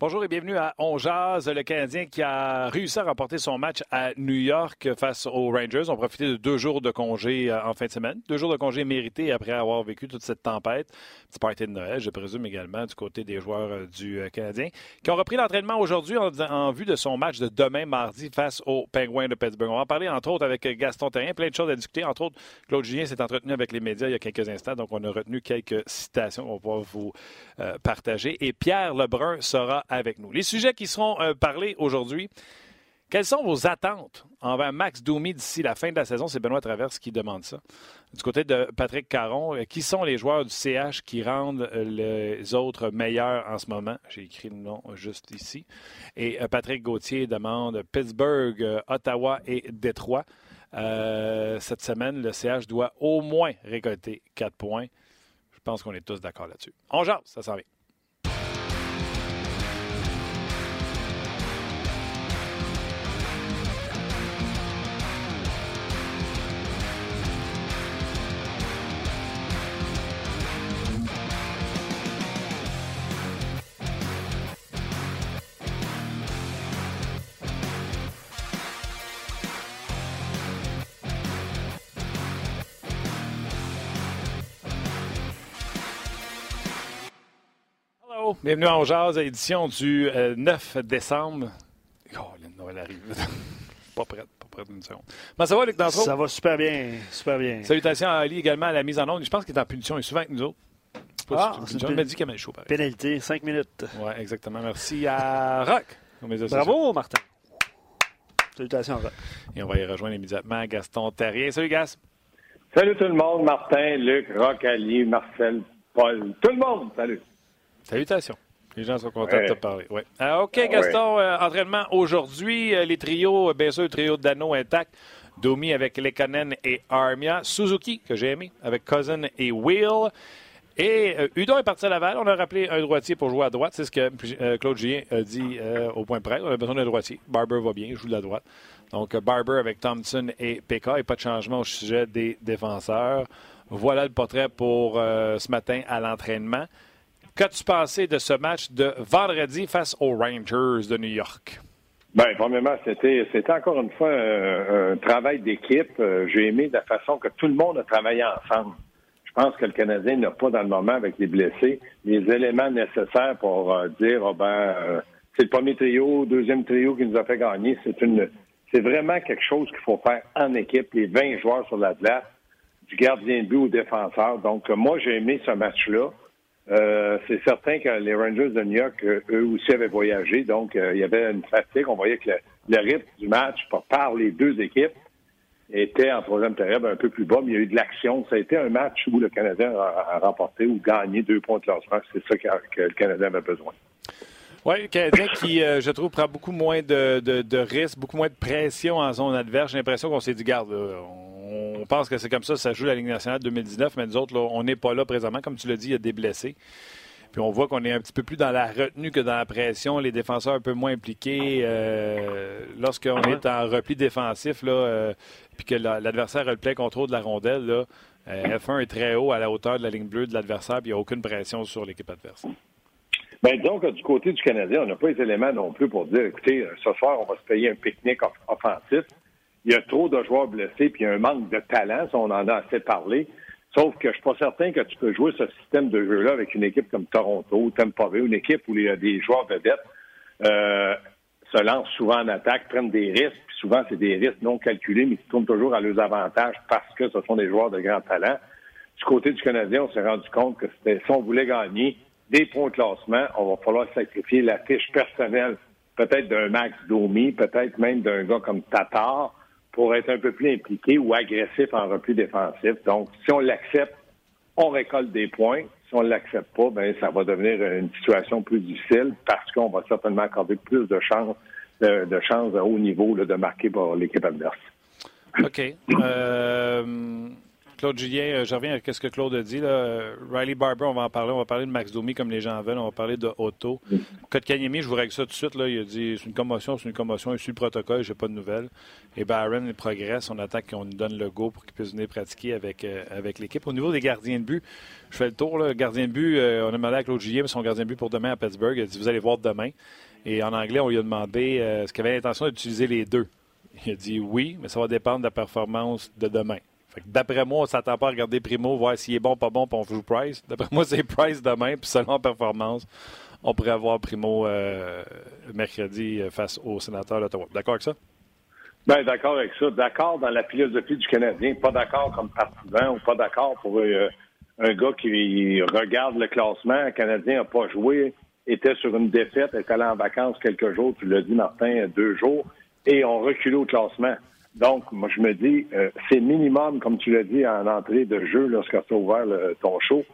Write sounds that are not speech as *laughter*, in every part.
Bonjour et bienvenue à On le Canadien qui a réussi à remporter son match à New York face aux Rangers. On profitait de deux jours de congé euh, en fin de semaine. Deux jours de congé mérités après avoir vécu toute cette tempête. Petit party de Noël, je présume également, du côté des joueurs euh, du euh, Canadien, qui ont repris l'entraînement aujourd'hui en, vue de son match de demain, mardi, face aux Penguins de Pittsburgh. On va en parler, entre autres, avec Gaston Terrien. Plein de choses à discuter. Entre autres, Claude Julien s'est entretenu avec les médias il y a quelques instants, donc on a retenu quelques citations qu'on va vous partager. Et Pierre Lebrun sera avec nous. Les sujets qui seront euh, parlés aujourd'hui, quelles sont vos attentes envers Max Doumi d'ici la fin de la saison? C'est Benoît Traverse qui demande ça. Du côté de Patrick Caron, euh, qui sont les joueurs du CH qui rendent euh, les autres meilleurs en ce moment? J'ai écrit le nom juste ici. Et Patrick Gauthier demande Pittsburgh, Ottawa et Détroit. cette semaine, le CH doit au moins récolter quatre points. Je pense qu'on est tous d'accord là-dessus. On jase, ça s'en vient. Bienvenue en Jazz, édition du 9 euh, décembre. Oh, le Noël arrive. *laughs* pas prête, pas prête d'une seconde. Comment ça va, Luc Danseau? Ça va super bien, super bien. Salutations à Ali également à la mise en onde. Je pense qu'il est en punition. Il est souvent avec nous autres. Ah, c'est une m'a dit qu'il chaud. Pénalité, 5 minutes. Oui, exactement. Merci à Rock. Bravo, Martin. Salutations à Rock. Et on va y rejoindre immédiatement Gaston Terrier. Salut, Gas. Salut tout le monde. Martin, Luc, Rock, Ali, Marcel, Paul. Tout le monde, salut. Salutations. Les gens sont contents de te parler. Ouais. Ah, OK, Gaston, euh, entraînement aujourd'hui. Euh, les trios, euh, bien sûr, le trio de Dano intact. Domi avec Lekanen et Armia. Suzuki, que j'ai aimé, avec Cousin et Will. Et Udon est parti à Laval. On a rappelé un droitier pour jouer à droite. C'est ce que Claude Julien a dit au point près. On a besoin d'un droitier. Barber va bien, il joue de la droite. Donc, Barber avec Thompson et PK. Et pas de changement au sujet des défenseurs. Voilà le portrait pour ce matin à l'entraînement. Qu'as-tu pensé de ce match de vendredi face aux Rangers de New York? Bien, premièrement, c'était, encore une fois un, travail d'équipe. Euh, j'ai aimé la façon que tout le monde a travaillé ensemble. Je pense que le Canadien n'a pas dans le moment avec les blessés les éléments nécessaires pour euh, dire oh ben euh, c'est le premier trio, deuxième trio qui nous a fait gagner. C'est une c'est vraiment quelque chose qu'il faut faire en équipe, les 20 joueurs sur la glace, du gardien de but au défenseur. Donc moi j'ai aimé ce match-là. Euh, c'est certain que les Rangers de New York, euh, eux aussi avaient voyagé, donc euh, il y avait une fatigue. On voyait que le, rythme du match par, les deux équipes était en troisième période un peu plus bas, mais il y a eu de l'action. Ça a été un match où le Canadien a, remporté ou gagné deux points de classement. C'est ça que, le Canadien avait besoin. Oui, le Canadien qui, je trouve, prend beaucoup moins de, risques, beaucoup moins de pression en zone adverse. J'ai l'impression qu'on s'est dit, garde, pense que c'est comme ça, ça joue la Ligue nationale 2019, mais nous autres, on n'est pas là présentement. Comme tu l'as dit, il y a des blessés. Puis on voit qu'on est un petit peu plus dans la retenue que dans la pression, les défenseurs un peu moins impliqués. Euh, lorsqu'on est en repli défensif, là, euh, puis que l'adversaire a le plein contrôle de la rondelle, là, euh, F1 est très haut à la hauteur de la ligne bleue de l'adversaire, puis il n'y a aucune pression sur l'équipe adverse. Bien, donc, du côté du Canadien, on n'a pas les éléments non plus pour dire, écoutez, ce soir, on va se payer un pique-nique offensif il y a trop de joueurs blessés, puis il y a un manque de talent, si on en a assez parlé. Sauf que je suis pas certain que tu peux jouer ce système de jeu-là avec une équipe comme Toronto, Tampa Bay, une équipe où il y a des joueurs vedettes euh, se lancent souvent en attaque, prennent des risques, puis souvent c'est des risques non calculés, mais qui tournent toujours à leurs avantages parce que ce sont des joueurs de grand talent. Du côté du Canadien, on s'est rendu compte que si on voulait gagner des points de classement, on va falloir sacrifier la fiche personnelle, peut-être d'un Max Domi, peut-être même d'un gars comme Tatar, pour être un peu plus impliqué ou agressif en repli défensif. Donc, si on l'accepte, on récolte des points. Si on ne l'accepte pas, ben ça va devenir une situation plus difficile parce qu'on va certainement accorder plus de chances de, de chance à haut niveau de marquer pour l'équipe adverse. OK. Euh, Claude Julien, euh, je reviens à ce que Claude a dit. Riley Barber, on va en parler. On va parler de Max Domi comme les gens veulent. On va parler de Otto. Kotkaniemi, je vous règle ça tout de suite. Il a dit c'est une commotion, c'est une commotion. Il suit le protocole, j'ai pas de nouvelles. Et Barron, il progresse. On attend qu'on nous donne le go pour qu'il puisse venir pratiquer avec, euh, avec l'équipe. Au niveau des gardiens de but, je fais le tour. Là. Gardien de but, euh, on a demandé à Claude Julien son gardien de but pour demain à Pittsburgh. Il a dit vous allez voir demain. Et en anglais, on lui a demandé est-ce qu'il avait l'intention d'utiliser les deux? Il a dit oui, mais ça va dépendre de la performance de demain. D'après moi, on ne s'attend pas à regarder Primo, voir s'il est bon, pas bon, puis on joue Price. D'après moi, *laughs* c'est Price demain, puis selon performance, on pourrait avoir Primo euh, mercredi euh, face au sénateur d'Ottawa. D'accord avec ça? Bien, d'accord avec ça. D'accord dans la philosophie du Canadien. Pas d'accord comme partisan ou pas d'accord pour euh, un gars qui regarde le classement. Le Canadien n'a pas joué, était sur une défaite, est allé en vacances quelques jours, tu l'as dit, Martin, deux jours, et on reculé au classement. Donc, moi, je me dis, euh, c'est minimum, comme tu l'as dit en entrée de jeu lorsque tu as ouvert ton show,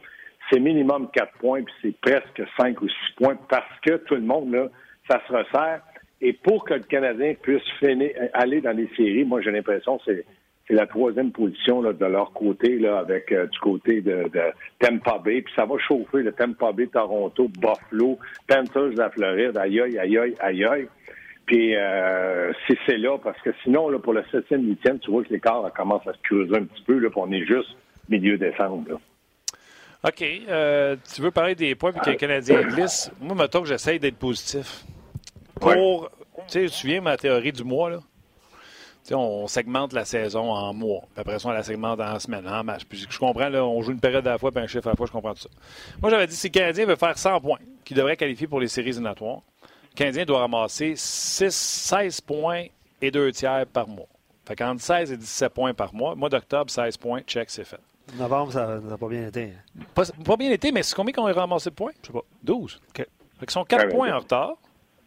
c'est minimum quatre points, puis c'est presque cinq ou six points parce que tout le monde, là, ça se resserre. Et pour que le Canadien puisse finir, aller dans les séries, moi, j'ai l'impression que c'est, la troisième position là, de leur côté, là, avec euh, du côté de, de, Tampa Bay. Puis ça va chauffer le Tampa Bay, Toronto, Buffalo, Panthers de la Floride. Aïe, aïe, aïe, aïe, aïe. Puis euh, c'est là, parce que sinon, là, pour le 7e, 8e, tu vois que l'écart commence à se creuser un petit peu, là, puis on est juste milieu décembre. OK. Euh, tu veux parler des points puis que les Canadiens glissent. Moi, mettons que j'essaye d'être positif. Pour. Tu sais, tu souviens ma théorie du mois, là? sais, on segmente la saison en mois. Puis après ça, on la segmente en semaine, en match. Puis je comprends, là, on joue une période à la fois, puis un chiffre à la fois, je comprends tout ça. Moi, j'avais dit si le Canadien veut faire 100 points, qu'il devrait qualifier pour les séries éliminatoires, le Canadien doit ramasser 6, 16 points et 2 tiers par mois. Fait qu'entre 16 et 17 points par mois. Mois d'octobre, 16 points, check, c'est fait. Novembre, ça n'a pas bien été. Pas, pas, bien été, mais c'est combien qu'on a ramassé de points? Je sais pas. 12. OK. Fait qu'ils sont 4 points en retard.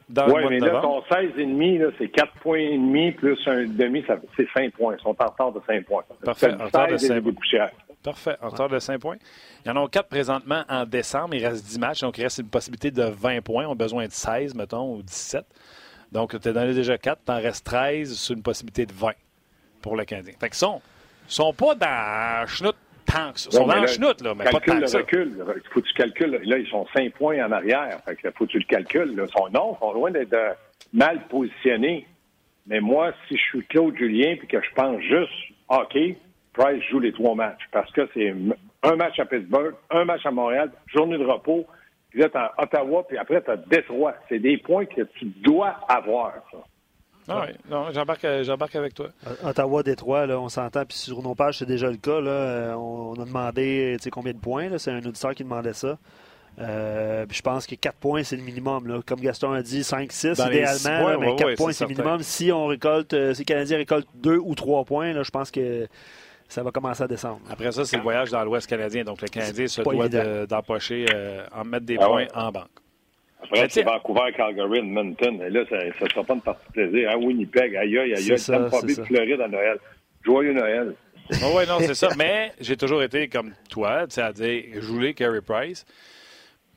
Oui, mais là, ton 16,5, c'est 4 points et demi plus un demi, c'est 5 points. Ils sont en retard de 5 points. Parfait. En retard de 5 points. Parfait. En retard de 5 points. Il y en a 4 présentement en décembre. Il reste 10 matchs, donc il reste une possibilité de 20 points. On a besoin de 16, mettons, ou 17. Donc, tu as donné déjà 4, tu en restes 13 sur une possibilité de 20 pour le Canadien. Fait qu'ils sont, sont pas dans chenoute tant que ça. Ils sont dans chenoute, là, mais pas tant que ça. recul. Il faut que tu calcules. Là, ils sont 5 points en arrière. Fait que faut que tu le calcules. Là. Ils sont, non, ils sont loin d'être euh, mal positionnés. Mais moi, si je suis Claude Julien puis que je pense juste OK, Price joue les trois matchs parce que c'est un match à Pittsburgh, un match à Montréal, journée de repos, puis là, tu as Ottawa, puis après, tu as Détroit. C'est des points que tu dois avoir, ça. Ah oui, non, j'embarque, j'embarque avec toi. Ottawa, Détroit, là, on s'entend, puis sur nos pages, c'est déjà le cas. Là, euh, on, a demandé combien de points. C'est un auditeur qui demandait ça. Euh, je pense que 4 points, c'est le minimum. Là. Comme Gaston a dit, 5-6 idéalement, mais 4 points, c'est le minimum. Si on récolte, euh, si les Canadiens récoltent 2 ou 3 points, là, je pense que ça va commencer à descendre. Après ça, c'est le voyage dans l'Ouest canadien. Donc, le Canadien se doit d'empocher, euh, en mettre des ah points en banque. Après, c'est Vancouver, Calgary, Edmonton. Et là, ça ne sera pas une partie de plaisir. Hein? Winnipeg, aïe, aïe, aïe. Tampa Bay, Floride à Noël. Joyeux Noël. Oh, oui, non, c'est ça. *laughs* Mais j'ai toujours été comme toi, c'est-à-dire jouer Carey Price.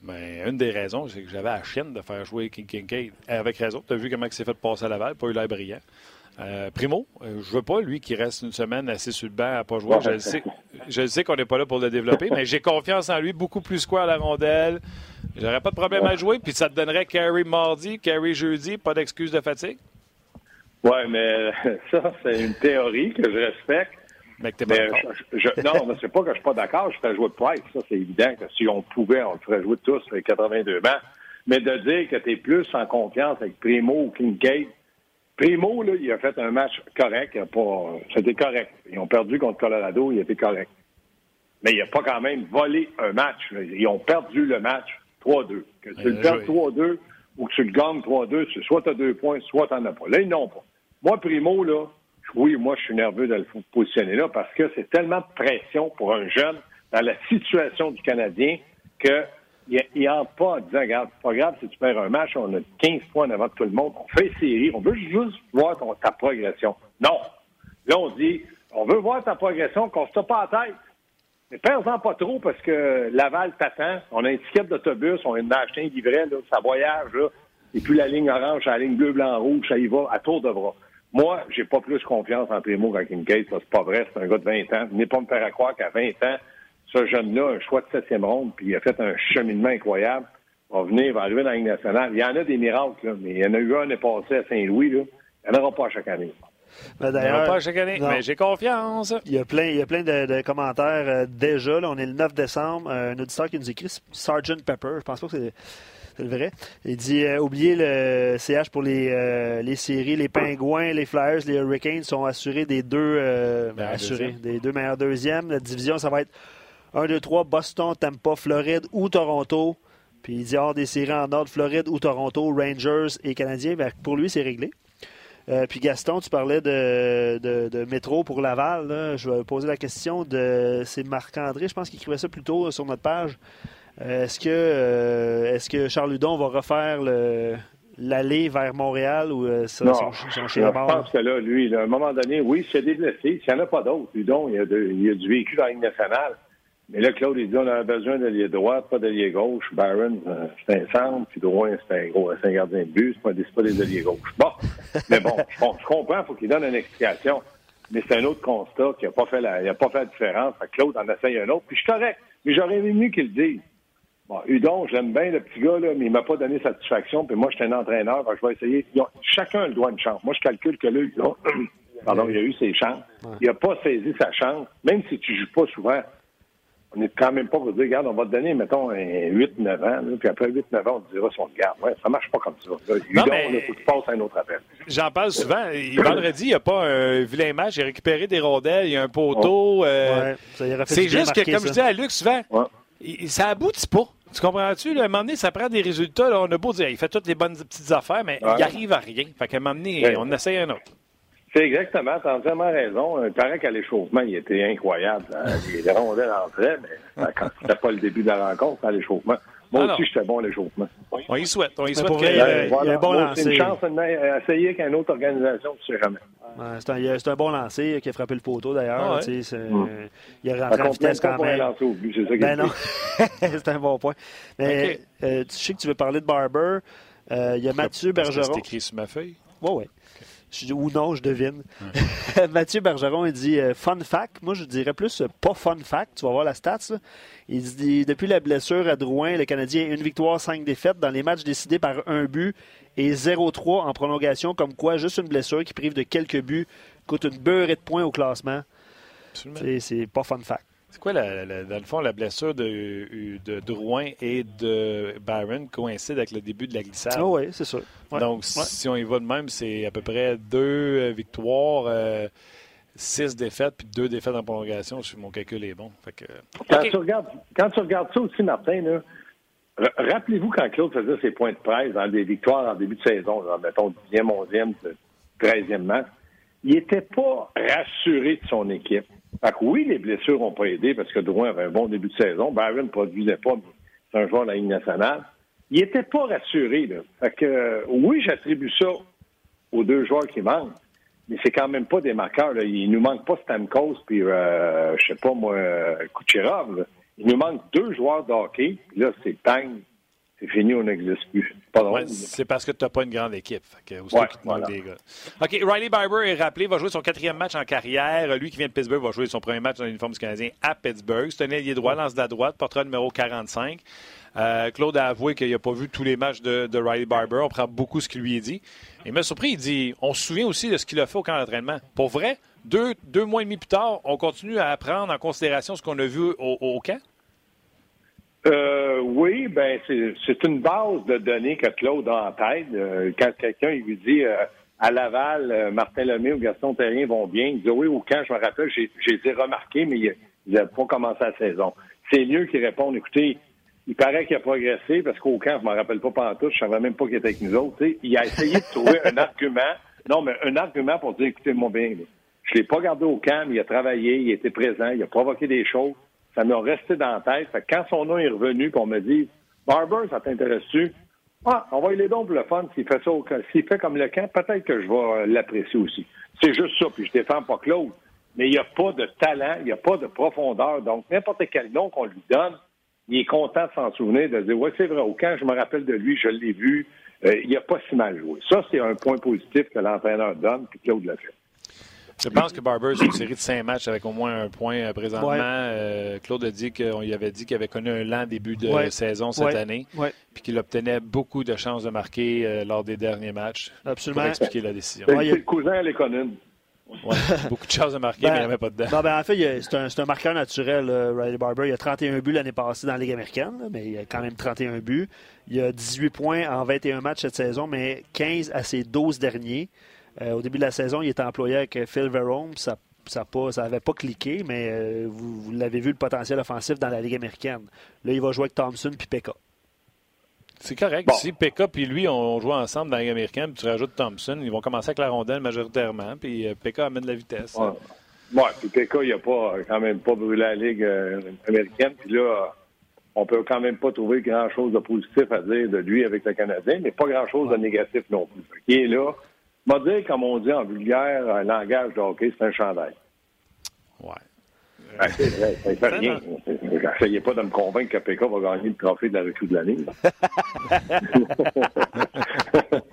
Mais une des raisons, c'est que j'avais la chienne de faire jouer King Kincaid. Avec raison. Tu as vu comment il s'est fait passer à Laval, pas eu l'air brillant. Euh, Primo, euh, je veux pas, lui, qui reste une semaine assis sur le banc à pas jouer. Je sais, je sais qu'on n'est pas là pour le développer, *laughs* mais j'ai confiance en lui, beaucoup plus quoi à la rondelle. J'aurais pas de problème à jouer, puis ça te donnerait carry mardi, carry jeudi, pas d'excuse de fatigue? Oui, mais *laughs* ça, c'est une théorie que je respecte. Mais que pas je, non, mais c'est pas que je suis pas d'accord, je ferais jouer Price. Ça, c'est évident que si on pouvait, on le ferait jouer tous avec 82 bancs. Mais de dire que tu es plus en confiance avec Primo ou Kincaid, Primo, là, il a fait un match correct. C'était correct. Ils ont perdu contre Colorado, il était correct. Mais il n'a pas quand même volé un match. Ils ont perdu le match 3-2. Que tu le perds 3-2 ou que tu le gagnes 3-2, soit tu as deux points, soit tu n'en as pas. Là, ils n'ont pas. Moi, Primo, là, oui, moi, je suis nerveux de le positionner là parce que c'est tellement de pression pour un jeune dans la situation du Canadien que il pas en disant, regarde, c'est pas grave si tu perds un match, on a 15 points avant tout le monde, on fait série, on veut juste voir ta progression. Non. Là, on dit, on veut voir ta progression, qu'on se pas la tête. Mais perds-en pas trop parce que Laval t'attend. On a une ticket d'autobus, on a acheté un livret, là, ça voyage. Et puis la ligne orange, la ligne bleu, blanc, rouge, ça y va à tour de bras. Moi, j'ai pas plus confiance en Primo qu'en Kincaid. C'est pas vrai. C'est un gars de 20 ans. Venez pas me faire croire qu'à 20 ans, ce jeune-là, un choix de septième ronde, puis il a fait un cheminement incroyable, va venir, va arriver dans la Ligue nationale. Il y en a des miracles, là, mais il y en a eu un l'année passé à Saint-Louis. Là. Il n'y en aura pas chaque année. Ben il n'y en aura pas chaque année, mais j'ai confiance. Il y a plein, il y a plein de, commentaires euh, déjà. Là, on est le 9 décembre. un auditeur qui nous écrit, Sgt. Pepper. Je pense pas que c'est c'est le vrai. Il dit euh, oubliez le CH pour les, euh, les séries. Les Pingouins, les Flyers, les Hurricanes sont assurés des deux, euh, ben, assurés, des deux meilleurs deuxièmes. La division, ça va être 1, 2, 3, Boston, Tampa, Floride ou Toronto. Puis il dit hors des séries en ordre, Floride ou Toronto, Rangers et Canadiens. Ben, pour lui, c'est réglé. puis Gaston, tu parlais de, de, métro pour Laval. Je vais poser la question de. C'est Marc-André, je pense qu'il écrivait ça plus tôt sur notre page. Euh, est-ce que, euh, est-ce que Charles Ludon va refaire l'aller vers Montréal ou euh, ça, non, je pense que là, lui, à un moment donné, oui, a des blessés, s'il n'y en a pas d'autres, Ludon, il y a, il y a du véhicule la Ligue nationale. Mais là, Claude, il dit on a besoin d'allié droit, pas d'allié gauche. Barron, c'est un centre, puis Drouin, c'est un, gros, un gardien de but, c'est pas, pas des alliés gauche. Bon, *laughs* mais bon, je, comprends, il faut qu'il donne une explication. Mais c'est un autre constat qui n'a pas fait la, il a pas fait la différence. Claude en essaye un autre, puis je suis correct. Mais j'aurais aimé qu'il le dise. Bon, Udon, j'aime bien le petit gars, là, mais il m'a pas donné satisfaction. Puis moi, je suis un entraîneur, je vais essayer. chacun le doit une chance. Moi, je calcule que là, *clears throat* pardon, il a eu ses chances. Il n'a pas saisi sa chance. Même si tu joues pas souvent, on n'est quand même pas pour dire, regarde, on va te donner, mettons, 8-9 ans, puis après 8-9 ans, on te dira si on te garde. Ouais, ça marche pas comme ça. Udon, il faut que tu passes à un autre appel. J'en parle souvent. Vendredi, il n'y a pas un vilain match. Il a récupéré des rondelles, il y a un poteau. Euh, c'est juste que, comme je dis à Luc souvent, ça aboutit pas. Tu comprends-tu? À un moment donné, ça prend des résultats. Là, on a beau dire, il fait toutes les bonnes petites affaires, mais il arrive à rien. Fait qu'à un moment donné, on essaye un autre. C'est exactement, tu as entièrement raison. Il paraît qu'à l'échauffement, il était incroyable. *laughs* Les rondelles entraient, mais quand c'était pas le début de la rencontre, à l'échauffement. Moi aussi, j'étais bon à l'échauffement. On y souhaite. On y souhaite qu'il y ait un bon lancer. C'est une chance d'essayer qu'une autre organisation, tu sais jamais. c'est un, bon lancer qui a frappé le poteau d'ailleurs. Ah mm. Il a rentré en vitesse quand même. ben non, *laughs* c'est un bon point. Mais euh, tu sais que tu veux parler de Barber. Euh, il y a Mathieu Bergeron. C'est écrit sur ma feuille? Oui, oui ou non, je devine. *laughs* Mathieu Bergeron, il dit euh, fun fact. Moi, je dirais plus euh, pas fun fact. Tu vas voir la stats. Il dit depuis la blessure à Drouin, le Canadien a une victoire, cinq défaites dans les matchs décidés par un but et 0-3 en prolongation. Comme quoi, juste une blessure qui prive de quelques buts coûte une beurrée de points au classement. C'est pas fun fact. C'est quoi, la, dans le fond, la blessure de, de Drouin et de Byron coïncide avec le début de la glissade? Ah oui, c'est ça. Donc, si on y va de même, c'est à peu près deux euh, victoires, euh, six défaites, puis deux défaites en prolongation, si mon calcul est bon. quand, tu regardes, quand tu regardes ça aussi, Martin, rappelez-vous quand Claude faisait ses points de presse dans des victoires en début de saison, mettons 10e, 11e, 13e match, il n'était pas rassuré de son équipe. Fait que oui, les blessures n'ont pas aidé parce que Drouin avait un bon début de saison. Byron ne produisait pas, mais c'est un joueur de la Ligue nationale. Il n'était pas rassuré. Là. Fait que, euh, oui, j'attribue ça aux deux joueurs qui manquent, mais c'est quand même pas des marqueurs. Là. Il nous manque pas Stamkos puis, euh, je sais pas moi, Kucherov. Il nous manque deux joueurs de hockey. Puis là, c'est Tang c'est fini, on n'existe plus. c'est parce que tu n'as pas une grande équipe. Que, OK, Riley Barber est rappelé, va jouer son quatrième match en carrière. Lui qui vient de Pittsburgh va jouer son premier match dans l'uniforme du Canadien à Pittsburgh. C'est un ailier droit, lance de la droite, portrait numéro 45. Euh, Claude a avoué qu'il n'a pas vu tous les matchs de, Riley Barber. On prend beaucoup ce qu'il lui est dit. Il m'a surpris, il dit on se souvient aussi de ce qu'il a fait au camp d'entraînement. Pour vrai, deux, deux mois et demi plus tard, on continue à prendre en considération ce qu'on a vu au, au camp? Euh, oui, ben c'est une base de données que Claude a en tête. Euh, quand quelqu'un lui dit euh, à Laval, Martin Lemay ou Gaston Terrien vont bien, il dit oui, au camp, je me rappelle, j'ai remarqué, mais ils n'avaient pas commencé la saison. C'est mieux qu'il réponde, écoutez, il paraît qu'il a progressé parce qu'au camp, je ne me rappelle pas pantoute, je savais même pas qu'il était avec nous autres. Il a essayé de trouver un *laughs* argument, non, mais un argument pour dire, écoutez, mon bien, je l'ai pas gardé au camp, mais il a travaillé, il était présent, il a provoqué des choses ça m'a resté dans la tête. quand son nom est revenu, qu'on me dit Barber, ça t'intéresse-tu? Ah, on va y aller donc pour le fun. S'il fait ça, s'il fait comme le camp, peut-être que je vais euh, l'apprécier aussi. C'est juste ça, puis je défends pas Claude. Mais il n'y a pas de talent, il n'y a pas de profondeur. Donc, n'importe quel nom qu'on lui donne, il est content de s'en souvenir, de dire Ouais, c'est vrai, au camp, je me rappelle de lui, je l'ai vu, euh, il n'a pas si mal joué. Ça, c'est un point positif que l'entraîneur donne, puis Claude l'a fait. Je pense que Barber, c'est une série de cinq matchs avec au moins un point euh, présentement. Euh, Claude a dit qu'on lui avait dit qu'il avait connu un lent début de saison cette année, puis qu'il obtenait beaucoup de chances de marquer lors des derniers matchs. Absolument. Pour expliquer la décision. C'est le cousin à l'économie. Ouais, beaucoup de chances de marquer, mais il n'y avait pas dedans. Non, ben, en fait, c'est un, un, marqueur naturel, Riley Barber. Il a 31 buts l'année passée dans la Ligue américaine, mais il a quand même 31 buts. Il a 18 points en 21 matchs cette saison, mais 15 à ses 12 derniers. Euh, au début de la saison, il était employé avec Phil Verone. Ça ça n'avait pas, cliqué, mais euh, vous, l'avez vu le potentiel offensif dans la Ligue américaine. Là, il va jouer avec Thompson puis Pekka. C'est correct. Si Pekka puis lui ont joué ensemble dans la Ligue américaine, puis tu rajoutes Thompson, ils vont commencer avec la rondelle majoritairement, puis euh, Pekka amène la vitesse. Oui, ouais, puis Pekka, il n'a pas, quand même pas brûlé la Ligue américaine. Puis là, on peut quand même pas trouver grand-chose de positif à dire de lui avec le Canadien, mais pas grand-chose de négatif non plus. Il est là, m'a dit, comme on dit en vulgaire, un langage de hockey, c'est un chandail. Ouais. Ben, c'est ça fait rien. Essayez pas de me convaincre que PK va gagner le trophée de la recrue de l'année. *laughs*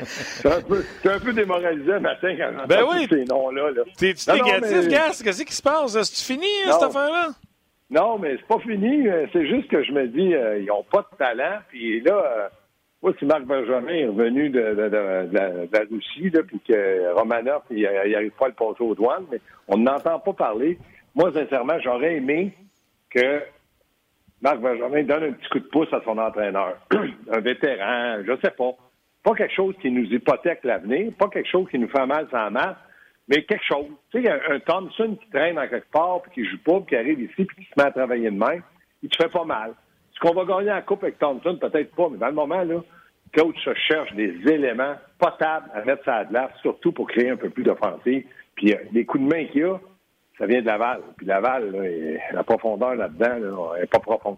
c'est un, peu, un peu démoralisé le matin quand ben oui. ces noms-là. -là, T'es-tu négatif, mais... Gas? Qu'est-ce qui se passe? C'est-tu fini, cette affaire-là? Non, mais c'est pas fini. C'est juste que je me dis, euh, ils n'ont pas de talent. Puis là, euh, moi, si Marc Benjamin est revenu de, la Russie, là, puis que Romanov, il n'arrive pas à le passer aux douanes, mais on n'entend pas parler. Moi, sincèrement, j'aurais aimé que Marc Benjamin donne un petit coup de pouce à son entraîneur. *clears throat* un vétéran, je sais pas. Pas quelque chose qui nous hypothèque l'avenir, pas quelque chose qui nous fait mal sans masse, mais quelque chose. Tu sais, un, un Thompson qui traîne en quelque part, puis qui joue pas, puis qui arrive ici, puis qui se met à travailler de main, il te fait pas mal. Est-ce qu'on va gagner la Coupe avec Thompson? Peut-être pas, mais dans le moment, là, coach cherche des éléments potables à mettre ça à glace, surtout pour créer un peu plus d'offensive. Puis euh, les coups de main qu'il y a, ça vient de Laval. Puis Laval, la profondeur là-dedans, n'est pas profonde.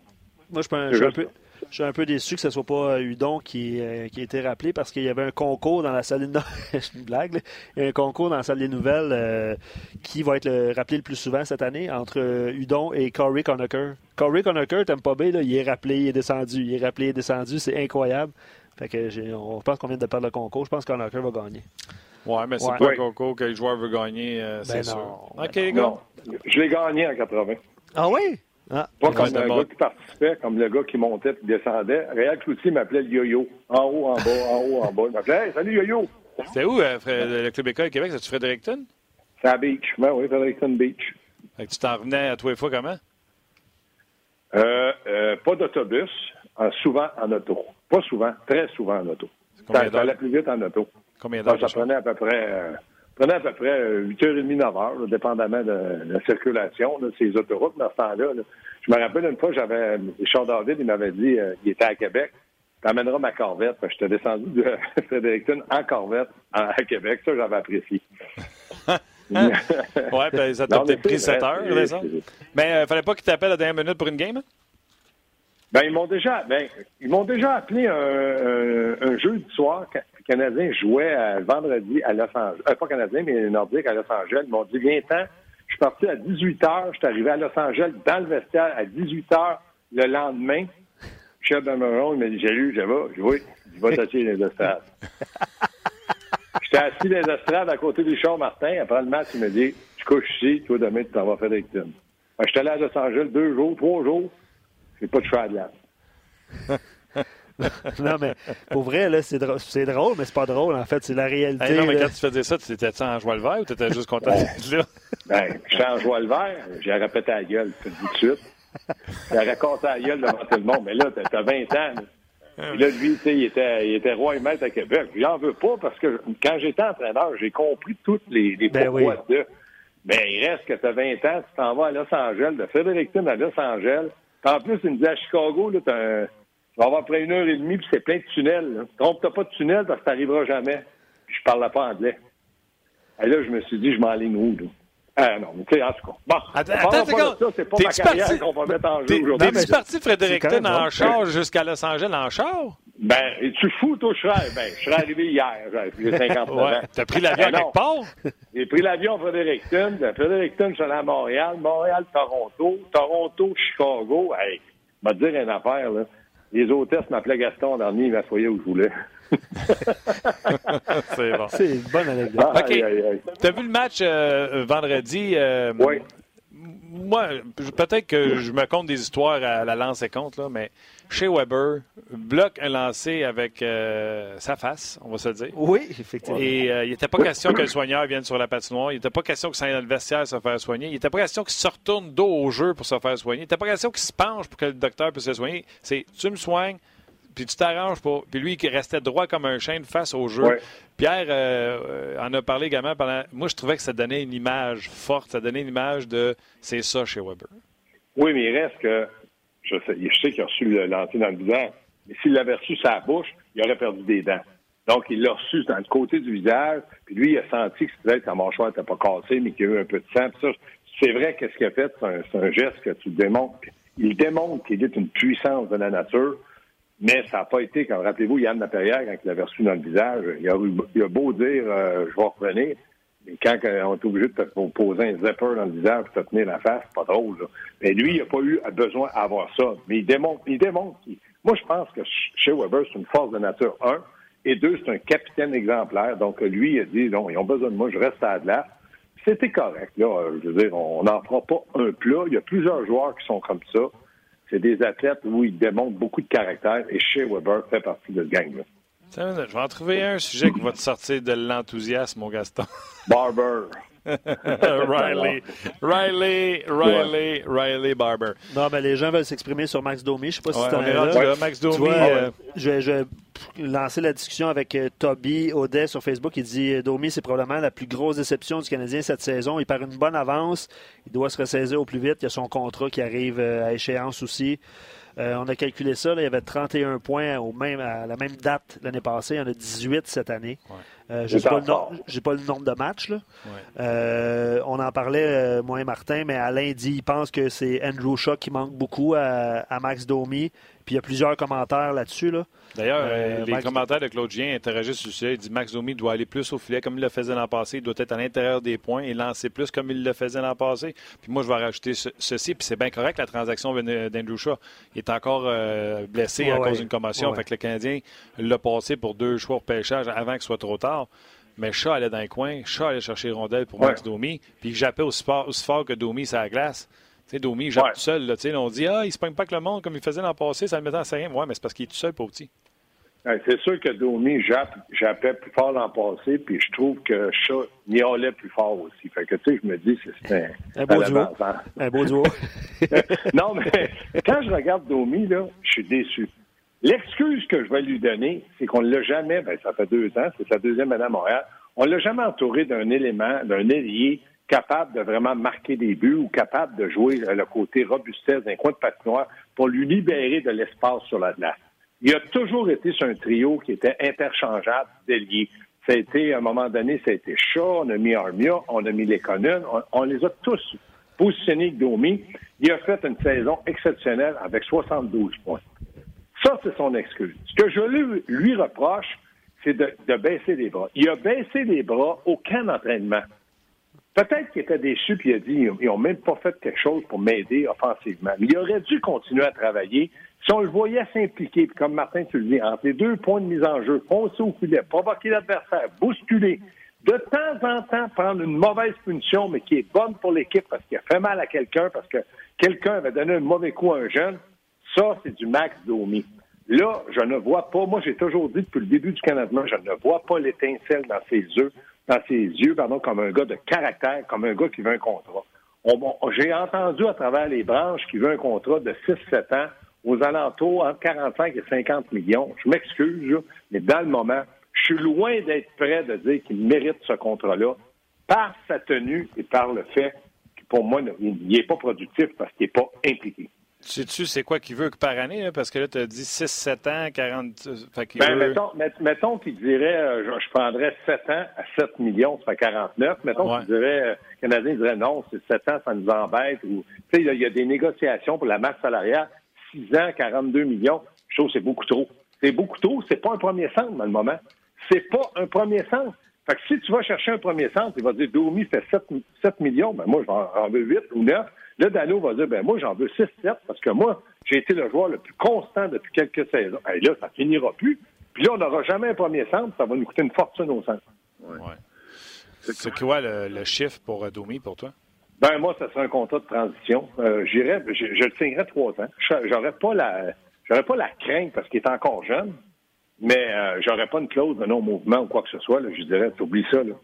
Moi, je, suis un peu, je suis un peu déçu que ce ne soit pas euh, Hudon qui, euh, qui a été rappelé parce qu'il y avait un concours dans la salle des nouvelles. *laughs* une blague. Il y a un concours dans la salle des nouvelles euh, qui va être rappelé le plus souvent cette année entre Hudon et Corey Conacher. Corey Conacher, t'aimes pas bien, il est rappelé, il est descendu. Il est rappelé, il est descendu. C'est incroyable. Fait que on pense qu'on vient de perdre le concours. Je pense que Conacher va gagner. Ouais, mais c'est pas un concours que le joueur veut gagner, c'est ben sûr. OK, non. Je l'ai gagné en 80. Ah oui? Ah, pas comme le gars qui participait, comme le gars qui montait et descendait. Réal Cloutier m'appelait le yo-yo. En haut, en bas, en haut, en bas. Il m'appelait Hey, salut yo-yo! C'était où euh, le Club École Québec? C'est-tu Fredericton? C'est à Beach. Ben oui, Fredericton Beach. Fait que tu t'en revenais à tous les fois comment? Euh, euh, pas d'autobus, souvent en auto. Pas souvent, très souvent en auto. Ça, ça allait plus vite en auto. Combien d'heures? Ça, prenait à peu près euh, prenait à peu près 8h30, 9h, dépendamment de, la circulation, de ces autoroutes dans ce temps-là. Je me rappelle une fois, j'avais Richard David, il m'avait dit, euh, il était à Québec, t'amèneras ma corvette. Je t'ai descendu de *laughs* Fredericton en corvette à, Québec. Ça, j'avais apprécié. *laughs* ouais, ben, ça t'a peut-être pris 7 heures. Mais il euh, fallait pas qu'il t'appelle à la dernière minute pour une game? Hein? Ben, ils m'ont déjà, ben, ils m'ont déjà appelé un, un, un jeudi soir Canadien jouait à, vendredi à Los Angeles. Euh, pas Canadien, mais Nordique à Los Angeles. Ils m'ont dit, viens-t'en. Je suis parti à 18 h. Je suis arrivé à Los Angeles dans le vestiaire à 18 h le lendemain. Chef de il m'a dit, j'ai lu, je vais, je vais, je vais t'asseoir les estrades. *laughs* J'étais assis dans les estrades à côté du char Martin. Après le match, il m'a dit, tu couches ici, toi demain, tu t'en vas faire des victimes. J'étais allé à Los Angeles deux jours, trois jours. J'ai pas de choix de là. *laughs* non, mais pour vrai, là, c'est, drôle, c'est drôle, mais c'est pas drôle, en fait. C'est la réalité. non, mais quand tu faisais ça, tu étais en joie le vert ou tu étais juste content d'être *laughs* là? Ben, j'étais en joie le vert. J'ai répété à la gueule, tout de suite. J'ai raconté à la gueule devant tout le monde. Mais là, t'as 20 ans. Là. là, lui, tu sais, il était, il était roi et maître à Québec. J'en veux pas parce que quand j'étais entraîneur, j'ai compris toutes les, les ben pourquoi de. Mais il reste que t'as 20 ans, tu t'en vas à Los Angeles, de Fredericton à Los Angeles. En plus, il me dit à Chicago, là, t'as un va avoir après une heure et demie, puis c'est plein de tunnels. Trompe-toi pas de tunnel parce que t'arriveras jamais. Puis je parlais pas anglais. Et là, je me suis dit, je m'enligne où, là? Ah non, mais tu sais, en tout cas. Bon, attends, attends, ça, c'est pas ma carrière qu'on va mettre en jeu aujourd'hui. T'es-tu parti de Fredericton en char jusqu'à Los Angeles en char? Ben, es-tu fou, toi, je serais, ben, je serais arrivé hier, j'ai 59 ouais. ans. T'as pris l'avion à quelque part? J'ai pris l'avion à Fredericton. De Fredericton, je suis allé à Montréal. Montréal, Toronto. Toronto, Chicago. Hey, va te dire une affaire, là. Les hôtesses m'appelaient Gaston dernier, ils m'assoyaient où je voulais. *laughs* c'est bon. C'est une bonne anecdote. Ah, OK. Tu as vu le match euh, vendredi? Euh, oui. Moi, peut-être que je me compte des histoires à la lance et compte, là, mais chez Weber, bloque un lancé avec euh, sa face, on va se dire. Oui, effectivement. Et euh, il n'était pas question que le soigneur vienne sur la patinoire. Il n'était pas question que ça aille dans le vestiaire se faire soigner. Il n'était pas question qu'il se retourne dos au jeu pour se faire soigner. Il n'était pas question qu'il se penche pour que le docteur puisse se soigner. C'est tu me soignes, puis tu t'arranges pour. Puis lui, qui restait droit comme un chêne face au jeu. Pierre euh, en a parlé également pendant. Moi, je trouvais que ça donnait une image forte. Ça donnait une image de c'est ça chez Weber. Oui, mais il reste que je sais, qu'il a reçu le lancer dans le visage, mais s'il l'avait reçu sa bouche, il aurait perdu des dents. Donc, il l'a reçu dans le côté du visage, puis lui, il a senti que peut-être sa mâchoire n'était pas cassée, mais qu'il y a eu un peu de sang. c'est vrai qu'est-ce qu'il a fait, c'est un, geste que tu démontres. Il démontre qu'il est une puissance de la nature, mais ça n'a pas été, comme rappelez-vous, Yann Laperrière, quand il l'avait reçu dans le visage, il a, beau dire euh, je vais revenir, quand on est obligé de te poser un zipper dans le visage pour te tenir la face, c'est pas drôle. Mais lui, il n'a pas eu besoin d'avoir ça. Mais il démontre, il démontre. Moi, je pense que chez Weber, c'est une force de nature, un. Et deux, c'est un capitaine exemplaire. Donc, lui, il a dit, non, ils ont besoin de moi, je reste à la C'était correct. Là. Je veux dire, on n'en fera pas un plat. Il y a plusieurs joueurs qui sont comme ça. C'est des athlètes où ils démontrent beaucoup de caractère. Et chez Weber fait partie de ce gang-là. Je vais en trouver un sujet qui va te sortir de l'enthousiasme, mon Gaston. Barber. *laughs* Riley. Riley, Riley, Riley Barber. Non, mais les gens veulent s'exprimer sur Max Domi. Je ne sais pas si ouais, tu là. Max Domi. Euh, je, vais lancer la discussion avec euh, Toby Audet sur Facebook. Il dit euh, Domi, c'est probablement la plus grosse déception du Canadien cette saison. Il perd une bonne avance. Il doit se ressaisir au plus vite. Il y a son contrat qui arrive à échéance aussi. Euh, on a calculé ça, il y avait 31 points au même, à la même date l'année passée. Il y en a 18 cette année. Euh, je n'ai pas, pas, le nombre de matchs. Euh, on en parlait, moi et Martin, mais Alain dit qu'il pense que c'est Andrew Shaw qui manque beaucoup à, à Max Domi. Puis il y a plusieurs commentaires là-dessus. Là. D'ailleurs, euh, les commentaires de Claude Gien interagissent sur ce sujet. Il dit Max Domi doit aller plus au filet comme il le faisait l'an passé. Il doit être à l'intérieur des points et lancer plus comme il le faisait l'an passé. Puis moi, je vais rajouter ceci. Puis c'est bien correct, la transaction d'Andrew Shaw. Il est encore euh, blessé à cause d'une commotion. Fait que le Canadien l'a passé pour deux choix de pêchage avant que ce soit trop tard. Mais Shaw allait dans les coins. Shaw allait chercher rondelle pour Max Domi. Puis il jappait aussi fort, aussi fort que Domi sur la glace sais, Domi, il tout seul. Là, on dit Ah, il se pogne pas que le monde comme il faisait l'an passé, ça le mettait en rien. Ouais, mais c'est parce qu'il est tout seul, pas petit. c'est sûr que Domi jappait plus fort l'an passé, puis je trouve que Chat allait plus fort aussi. Fait que, tu sais, je me dis, c'est un, un, beau duo. Un beau duo. non, mais quand je regarde Domi, là, je suis déçu. L'excuse que je vais lui donner, c'est qu'on ne l'a jamais, ben, ça fait deux ans, c'est sa deuxième année à Montréal, on ne l'a jamais entouré d'un élément, d'un ailier capable de vraiment marquer des buts ou capable de jouer le côté robustesse d'un coin de patinoire pour lui libérer de l'espace sur la glace. Il a toujours été sur un trio qui était interchangeable d'ailier. Ça a été, à un moment donné, ça a été Shaw, on a mis Armia, on a mis les on, on, les a tous positionnés Domi. Il a fait une saison exceptionnelle avec 72 points. Ça, c'est son excuse. Ce que je lui, reproche, c'est de, baisser les bras. Il a baissé les bras au camp d'entraînement. Peut-être qu'il était déçu puis il a dit ils n'ont même pas fait quelque chose pour m'aider offensivement. Mais il aurait dû continuer à travailler. Si on le voyait s'impliquer, comme Martin tu le dis, entre les deux points de mise en jeu, foncer au filet, provoquer l'adversaire, bousculer, de temps en temps prendre une mauvaise punition, mais qui est bonne pour l'équipe parce qu'il a fait mal à quelqu'un, parce que quelqu'un avait donné un mauvais coup à un jeune, ça, c'est du max Domi. Là, je ne vois pas, moi j'ai toujours dit depuis le début du Canada, je ne vois pas l'étincelle dans ses yeux dans ses yeux, pardon, comme un gars de caractère, comme un gars qui veut un contrat. J'ai entendu à travers les branches qu'il veut un contrat de 6-7 ans aux alentours entre 45 et 50 millions. Je m'excuse, mais dans le moment, je suis loin d'être prêt de dire qu'il mérite ce contrat-là par sa tenue et par le fait que pour moi, il n'est pas productif parce qu'il n'est pas impliqué. Sais-tu c'est quoi qu'il veut que par année? Parce que là, tu as dit 6, 7 ans, 40. Euh, fait ben, mettons, mettons qu'il dirait euh, je, prendrais 7 ans à 7 millions, ça fait 49. Mettons qu'il dirait euh, Canadien dirait non, c'est 7 ans, ça nous embête. Ou, il y, a des négociations pour la masse salariale. 6 ans, 42 millions. Je trouve que c'est beaucoup trop. C'est beaucoup trop. C'est pas un premier centre dans le moment. C'est pas un premier centre. Fait que si tu vas chercher un premier centre, il va dire Domi fait 7, 7 millions, ben moi, j'en veux 8 ou 9. Là, Dano va dire, ben moi, j'en veux 6-7 parce que moi, J'ai été le joueur le plus constant depuis quelques saisons. Et là, ça finira plus. Puis là, on n'aura jamais un premier centre. Ça va nous coûter une fortune au centre. Ouais. C'est quoi le, chiffre pour euh, Domi pour toi? Ben moi, ça serait un contrat de transition. Euh, J'irais, je, le signerais trois ans. J'aurais pas la, j'aurais pas la crainte parce qu'il est encore jeune, mais euh, j'aurais pas une clause de non-mouvement ou quoi que ce soit. Là, je dirais, oublie ça. Là.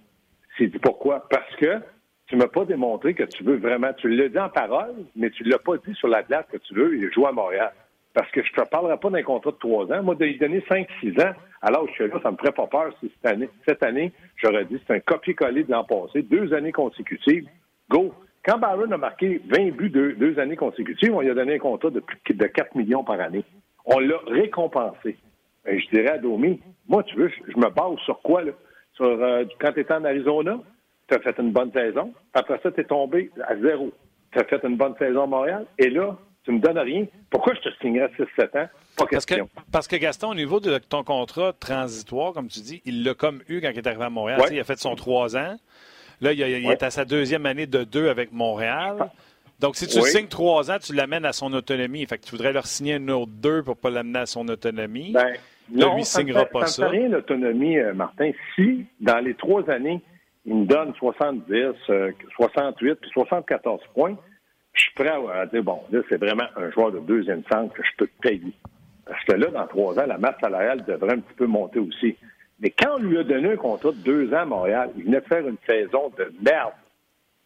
C'est pourquoi? Parce que tu m'as pas démontré que tu veux vraiment. Tu l'as dit en parole, mais tu l'as pas dit sur la glace que tu veux jouer à Montréal. Parce que je te parlerai pas d'un contrat de trois ans. Moi, de lui donner cinq, six ans, alors je suis là, ça me ferait pas peur si cette année, cette année j'aurais dit c'est un copier-coller de l'an passé, deux années consécutives. Go! Quand Byron a marqué 20 buts deux, années consécutives, on lui a donné un contrat de plus de 4 millions par année. On l'a récompensé. Et je dirais à Domi, moi, tu veux, je, me base sur quoi, là? Sur, euh, quand tu étais en Arizona, tu as fait une bonne saison. Après ça, tu es tombé à zéro. Tu as fait une bonne saison à Montréal. Et là, tu me donnes rien. Pourquoi je te signerais 6-7 ans? Pas parce Que, parce que Gaston, au niveau de ton contrat transitoire, comme tu dis, il l'a comme eu quand il est arrivé à Montréal. Il a fait son 3 ans. Là, il, est à sa deuxième année de 2 avec Montréal. Donc, si tu signes 3 ans, tu l'amènes à son autonomie. Fait que tu voudrais leur signer un autre 2 pour ne pas l'amener à son autonomie. Ben, là, lui, signera pas ça. Rien l'autonomie, euh, Martin. Si, dans les trois années, il me donne 70, 68 euh, puis 74 points, je suis prêt à, dire, bon, là, c'est vraiment un joueur de deuxième centre que je peux te payer. Parce que là, dans trois ans, la masse salariale devrait un petit peu monter aussi. Mais quand on lui a donné un contrat de deux ans à Montréal, il venait de faire une saison de merde.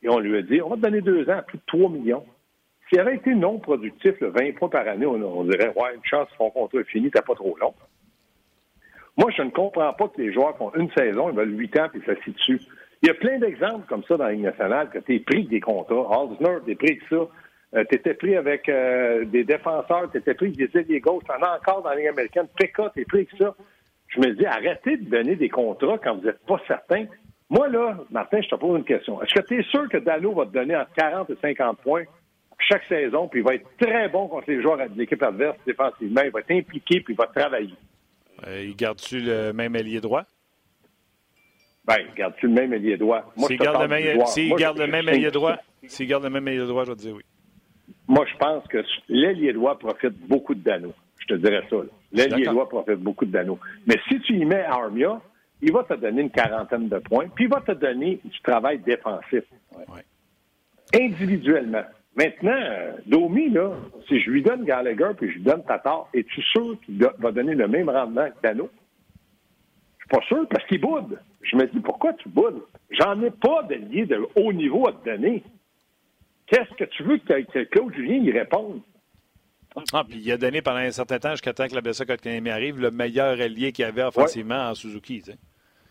Et on lui a dit, on va te donner deux ans, plus de 3 millions. S'il avait été non productif, le 20 points par année, on, dirait, ouais, une chance, son contrat est fini, t'as pas trop long. Moi, je ne comprends pas que les joueurs font une saison, ils veulent huit ans, puis ça dessus. Il y a plein d'exemples comme ça dans la Ligue nationale que tu es pris des contrats. Halsner, tu es pris que ça. Euh, tu étais pris avec euh, des défenseurs, tu étais pris avec des ailiers gauches, tu en as encore dans la Ligue américaine. PK, tu es pris que ça. Je me dis, arrêtez de donner des contrats quand vous n'êtes pas certain. Moi, là, Martin, je te pose une question. Est-ce que tu es sûr que Dano va te donner entre 40 et 50 points chaque saison, puis il va être très bon contre les joueurs de l'équipe adverse défensivement, il va être impliqué, puis il va travailler? Euh, il garde-tu le même ailier droit? Ben, garde-tu le même ailier droit? S'il garde, le même, s'il garde le même ailier droit, s'il garde le même ailier droit, je vais te dire oui. Moi, je pense que l'ailier droit profite beaucoup de Dano. Je te dirais ça. L'ailier droit profite beaucoup de Dano. Mais si tu y mets Armia, il va te donner une quarantaine de points, puis il va te donner du travail défensif. Individuellement. Maintenant, Domi, là, si je lui donne Gallagher puis je lui donne Tatar, es-tu sûr qu'il va donner le même rendement que Dano? Je suis pas sûr parce qu'il boude. Je me dis, pourquoi tu boudes? J'en ai pas de lié de haut niveau à te donner. Qu'est-ce que tu veux que, Claude Julien y réponde? Ah, puis il a donné pendant un certain temps, jusqu'à temps que la blessure Kotkaniemi arrive, le meilleur allié qu'il y avait offensivement en Suzuki.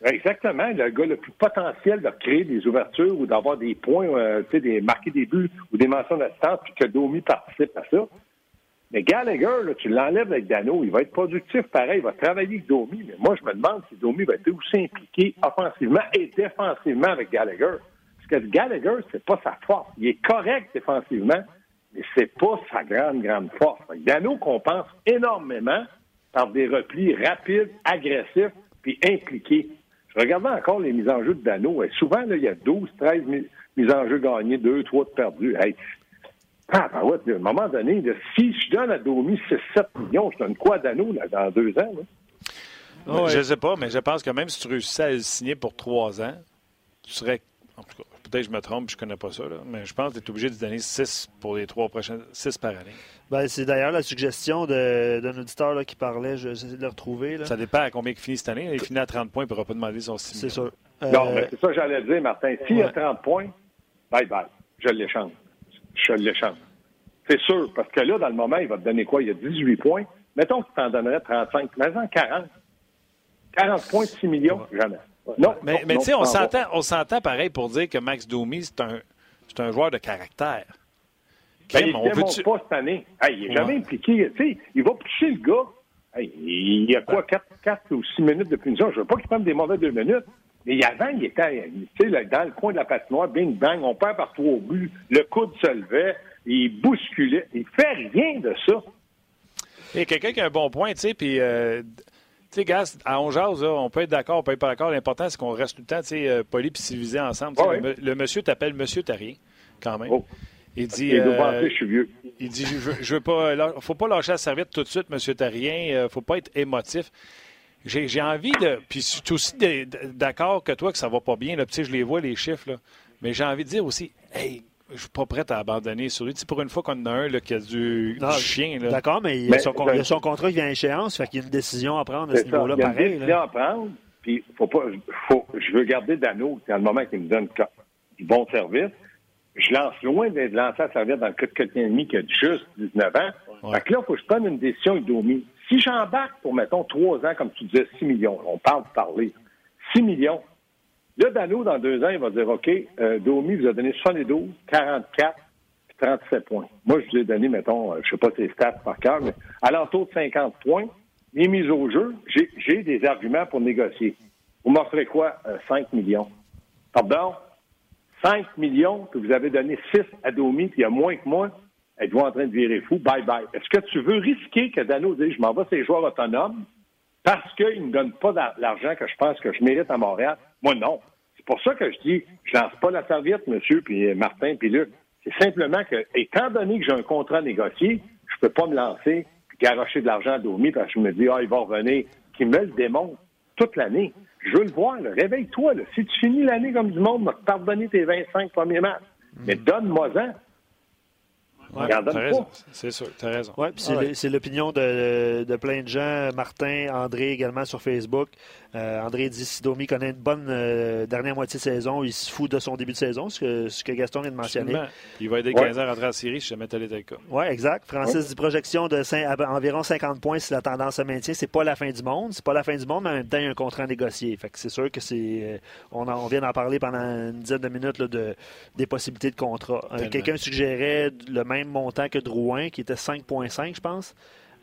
Exactement. Le gars le plus potentiel de créer des ouvertures ou d'avoir des points, euh, des, marquer des buts ou des mentions d'assistance, puis que Domi participe à ça. Mais Gallagher, là, tu l'enlèves avec Dano, il va être productif pareil, il va travailler avec Domi. Mais moi, je me demande si Domi va être aussi impliqué offensivement et défensivement avec Gallagher. Parce que Gallagher, c'est pas sa force. Il est correct défensivement, mais c'est pas sa grande, grande force. Dano compense énormément par des replis rapides, agressifs, puis impliqués. Je regardais encore les mises en jeu de Dano. souvent, là, il y a 12, 13 mises en jeu gagnées, 2, 3 de perdues. Ah, ben ouais, à un moment donné, si je donne à Domi 6-7 millions, je donne quoi d'anneau dans deux ans? Je ne sais pas, mais je pense que même si tu réussissais à le signer pour trois ans, tu serais. En tout cas, peut-être que je me trompe, je ne connais pas ça, mais je pense que tu es obligé de donner 6 pour les trois prochaines. 6 par année. Ben, c'est d'ailleurs la suggestion d'un auditeur qui parlait, je vais de le retrouver. Ça dépend à combien il finit cette année. Il finit à 30 points, il ne pourra pas demander son 6 C'est sûr. Non, mais c'est ça que j'allais dire, Martin. S'il y a 30 points, bye bye, je l'échange je l'échange. C'est sûr, parce que là, dans le moment, il va te donner quoi? Il y a 18 points. Mettons qu'il t'en donnerait 35. Mais en 40. 40 points, 6 millions, jamais. Non. Mais, mais tu sais, on s'entend, on s'entend pareil pour dire que Max Domi, c'est un, c'est un joueur de caractère. Ben, il ne démontre pas cette année. il n'est jamais impliqué. Il va pousser le gars. il y a quoi, 4, 4 ou 6 minutes de punition? Je ne veux pas qu'il prenne des mauvais 2 minutes. Mais avant, il était dans le coin de la patinoire, bing bang, on perd par trois buts, le coude se levait, il bousculait. Il fait rien de ça. Et quelqu'un qui a un bon point, tu sais, puis. Euh, sais, gars, à on on peut être d'accord, on peut être pas d'accord. L'important, c'est qu'on reste tout le temps, tu sais, euh, poli et civilisé ensemble. Le, monsieur t'appelle Monsieur T'as quand même. Oh. Il dit. Euh, je suis vieux. il dit je, je veux pas. là, faut pas lâcher la serviette tout de suite, M. Tarien. Euh, faut pas être émotif. J'ai envie de. Puis je suis aussi d'accord que toi que ça va pas bien. Là, tu je les vois, les chiffres. Là. Mais j'ai envie de dire aussi, hey, je suis pas prêt à abandonner sur lui. Tu sais, pour une fois qu'on en a un là, qui a du, chien. D'accord, mais il Mais- son, contrat qui vient à échéance, fait qu'il y a une décision à prendre à ce niveau-là, Il y a une décision là. à prendre. Puis, faut pas, faut, je veux garder Dano, c'est le moment qu'il me donne du bon service. Je lance loin d'être lancé à servir dans le cas de quelqu'un et demi qui a juste 19 ans. Ouais. Fait que là, il faut que je prenne une décision Domi. Si j'embarque pour, mettons, trois ans, comme tu disais, 6 millions, on parle de parler, 6 millions. Là, Dano, dans deux ans, il va dire, OK, euh, Domi vous a donné 72, 44, puis 37 points. Moi, je vous ai donné, mettons, euh, je sais pas tes stats par cœur, mais à l'entour de 50 points, les mises au jeu, j'ai- des arguments pour négocier. Vous m'offrez quoi? Euh, 5 millions? Pardon? 5 millions que vous avez donné 6 à Domi, puis il y a moins que moi, êtes-vous en train de virer fou? Bye bye. Est-ce que tu veux risquer que Dano dise je m'en vais ces joueurs autonomes parce qu'ils ne me donnent pas l'argent que je pense que je mérite à Montréal? Moi, non. C'est pour ça que je dis je lance pas la serviette, monsieur, puis euh, Martin, puis Luc. C'est simplement que, étant donné que j'ai un contrat négocié, je peux pas me lancer puis garocher de l'argent à Domi parce que je me dis, ah, il va revenir, qui me le démontre toute l'année. Je veux le voir, là. réveille-toi. Là. Si tu finis l'année comme du monde, m'a pardonné tes 25 premiers matchs. Mais donne-moi-en. Ouais, raison. C'est sûr, raison. Puis c'est Ah ouais. le- c'est l'opinion de, de plein de gens. Martin, André également sur Facebook. Euh, André dit si Domi connaît une bonne euh, dernière moitié de saison, il se fout de son début de saison, ce que, ce que Gaston vient de mentionner. Absolument. Il va aider Ouais. 15 ans à rentrer en série si jamais tel était le cas. Oui, exact. Francis dit projection de environ 50 points si la tendance se maintient. C'est pas la fin du monde. C'est pas la fin du monde, mais en même temps, il y a un contrat négocié. Fait que c'est sûr que c'est. euh, On, en- on vient d'en parler pendant une dizaine de minutes là, de, des possibilités de contrat. Euh. Quelqu'un suggérait le même montant que Drouin, qui était 5,5, je pense.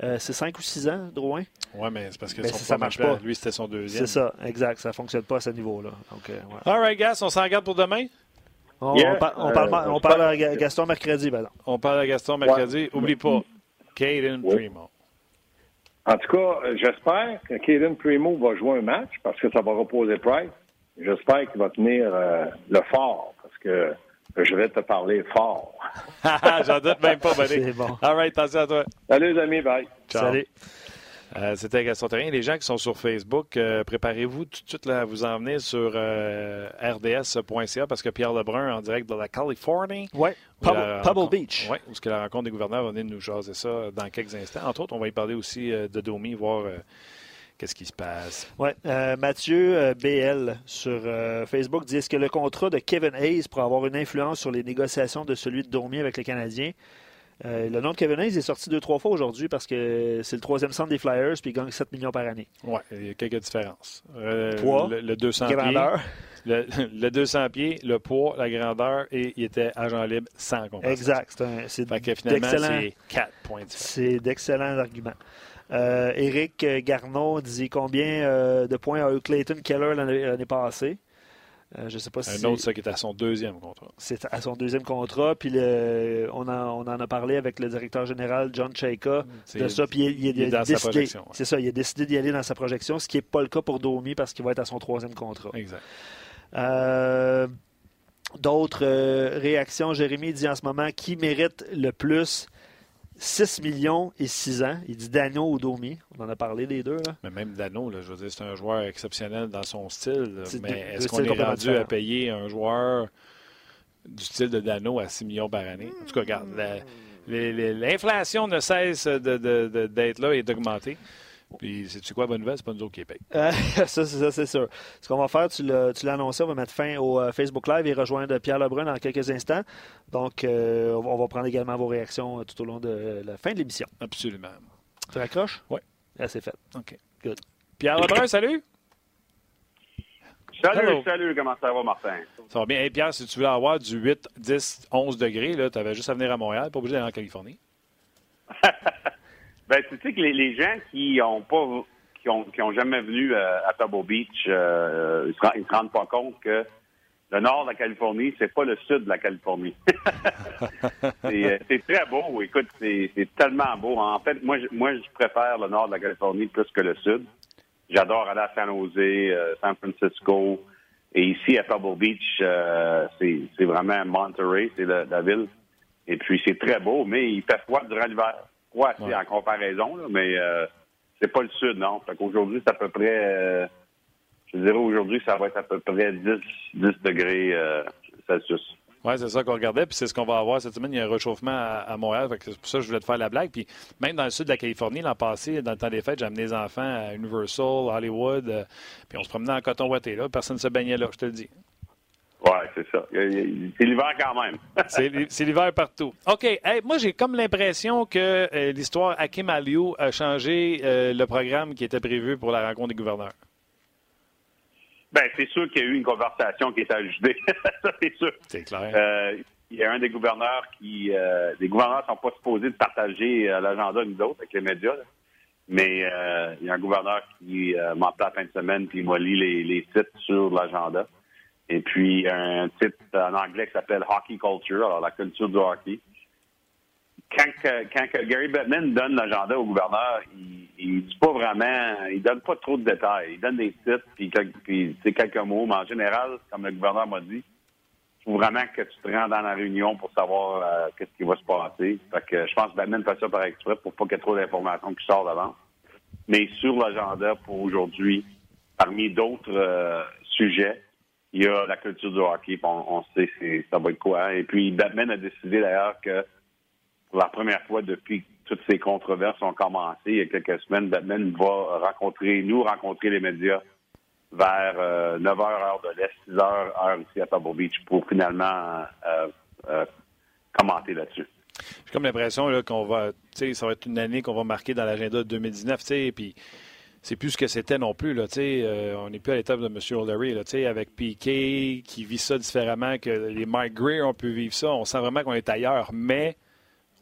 Euh, c'est 5 ou 6 ans, Drouin? Oui, mais c'est parce que Ben, son si ça marche plan, pas. Lui, c'était son deuxième. C'est ça, exact. Ça fonctionne pas à ce niveau-là. Donc, euh, ouais. All right, Gas, on s'en regarde pour demain? on, Yeah, on par- on euh, parle, on à Ga- Gaston mercredi, ben non. On parle à Gaston mercredi. Ouais. Oublie pas, Caden Oui. Primo. En tout cas, j'espère que Kaden Primo va jouer un match parce que ça va reposer Price. J'espère qu'il va tenir euh, le fort parce que je vais te parler fort. *laughs* J'en doute même pas, buddy. C'est bon. All right, attention à toi. Salut les amis, bye. Ciao. Salut. Euh, C'était Gaston Terrien. Les gens qui sont sur Facebook, euh, préparez-vous tout de suite là, à vous en venir sur euh, rds.ca parce que Pierre Lebrun, en direct de la Californie, Oui, Pebble, rencontre- Beach. Oui, où que la rencontre des gouverneurs va venir nous jaser ça dans quelques instants. Entre autres, on va y parler aussi euh, de Domi, voir euh, qu'est-ce qui se passe? Ouais, euh, Mathieu euh, BL sur euh, Facebook dit est-ce que le contrat de Kevin Hayes pourrait avoir une influence sur les négociations de celui de Dormier avec les Canadiens? Le nom de Kevin Hayes est sorti deux, trois fois aujourd'hui parce que c'est le troisième centre des Flyers puis il gagne 7 millions par année. Oui, il y a quelques différences. Poids, le, le 200 pieds, Grandeur? le, le 200 pieds, le poids, la grandeur, et il était agent libre sans compensation. Exact. C'est un- C'est Fait que finalement, d'excellents- c'est 4 points différents. C'est d'excellents arguments. Euh, Éric Garneau dit combien euh, de points a eu Clayton Keller l'année passée? Euh, je sais pas si Un autre, ça, qui est à son deuxième contrat. c'est à son deuxième contrat. Puis le- on, en, on en a parlé avec le directeur général John Chaika C'est- de ça. Puis il, il- il est il a dans sa décidé, projection, ouais. c'est ça, il a décidé d'y aller dans sa projection, ce qui n'est pas le cas pour Domi parce qu'il va être à son troisième contrat. Exact. Euh, D'autres euh, réactions? Jérémy dit en ce moment qui mérite le plus? 6 millions et 6 ans. Il dit Dano ou Domi. On en a parlé les deux. Là. Mais même Dano, là, je veux dire, c'est un joueur exceptionnel dans son style. là. C'est Mais est-ce qu'on est rendu à payer un joueur du style de Dano à 6 millions par année? En tout cas, regarde, l'inflation ne cesse de- de- de- d'être là et d'augmenter. Puis, sais-tu quoi, bonne nouvelle? C'est pas nous autres qui les payent. Euh, *laughs* ça, c'est ça, c'est sûr. Ce qu'on va faire, tu l'as tu l'as annoncé, on va mettre fin au euh, Facebook Live et rejoindre Pierre Lebrun dans quelques instants. Donc, euh, on va- prendre également vos réactions euh, tout au long de la fin de l'émission. Absolument. Tu raccroches? Oui. Là, c'est fait. OK. Good. Pierre Lebrun, salut! Salut, Hello. salut, comment ça va, Martin? Ça va bien. Hey, Pierre, si tu voulais avoir du 8, 10, 11 degrés, tu avais juste à venir à Montréal, pas obligé d'aller en Californie. *laughs* Ben, tu sais que les, les gens qui ont pas qui ont, qui ont jamais venu euh, à Pebble Beach, euh, ils, se, se rendent pas compte que le nord de la Californie, c'est pas le sud de la Californie. *laughs* c'est euh, c'est très beau. Écoute, c'est tellement beau. En fait, moi, je, moi, je préfère le nord de la Californie plus que le sud. J'adore aller à San Jose, euh, San Francisco. Et ici, à Pebble Beach, euh, c'est c'est vraiment Monterey, c'est la ville. Et puis, c'est très beau, mais il fait froid durant l'hiver. Froid, c'est en comparaison, mais euh, c'est pas le sud, non. Fait qu'aujourd'hui, c'est à peu près, euh, je dirais aujourd'hui, ça va être à peu près 10, 10 degrés euh, Celsius. Oui, c'est ça qu'on regardait, puis c'est ce qu'on va avoir cette semaine. Il y a un réchauffement à, Montréal, c'est pour ça que je voulais te faire la blague. Puis même dans le sud de la Californie, l'an passé, dans le temps des fêtes, j'ai amené les enfants à Universal, Hollywood, puis on se promenait en coton ouaté là. Personne ne se baignait là, je te le dis. Oui, c'est ça. C'est l'hiver quand même. *laughs* c'est l'hiver partout. OK. moi, j'ai comme l'impression que euh, l'histoire Hakim Aliou a changé euh, le programme qui était prévu pour la rencontre des gouverneurs. Bien, c'est sûr qu'il y a eu une conversation qui est ajustée. *laughs* ça, c'est sûr. C'est clair. Euh, il y a un des gouverneurs qui. les gouverneurs ne sont pas supposés de partager l'agenda nous autres avec les médias. Mais il y a un gouverneur qui m'a appelé la fin de semaine puis il m'a lu les, les sites sur l'agenda. Et puis, un titre en anglais qui s'appelle Hockey Culture, alors la culture du hockey. Quand, quand Gary Bettman donne l'agenda au gouverneur, il, il dit pas vraiment, il donne pas trop de détails. Il donne des titres, puis, puis quelques mots, mais en général, comme le gouverneur m'a dit, il faut vraiment que tu te rends dans la réunion pour savoir euh, qu'est-ce qui va se passer. Fait que je pense que Bettman fait ça par exprès pour pas qu'il y ait trop d'informations qui sortent d'avant. Mais sur l'agenda pour aujourd'hui, parmi d'autres euh, sujets, il y a la culture du hockey, on, sait ça va être quoi. Et puis, Batman a décidé d'ailleurs que pour la première fois depuis que toutes ces controverses ont commencé il y a quelques semaines, Batman va rencontrer, nous rencontrer les médias vers 9h euh, heure de l'Est, 6h heure ici à Pebble Beach pour finalement euh, euh, commenter là-dessus. J'ai comme l'impression qu'on va, ça va être une année qu'on va marquer dans l'agenda de 2019, tu sais, puis c'est plus ce que c'était non plus. Là, euh, on n'est plus à l'étape de M. O'Leary. Là, avec Piquet qui vit ça différemment que les Mike Greer ont pu vivre ça. On sent vraiment qu'on est ailleurs, mais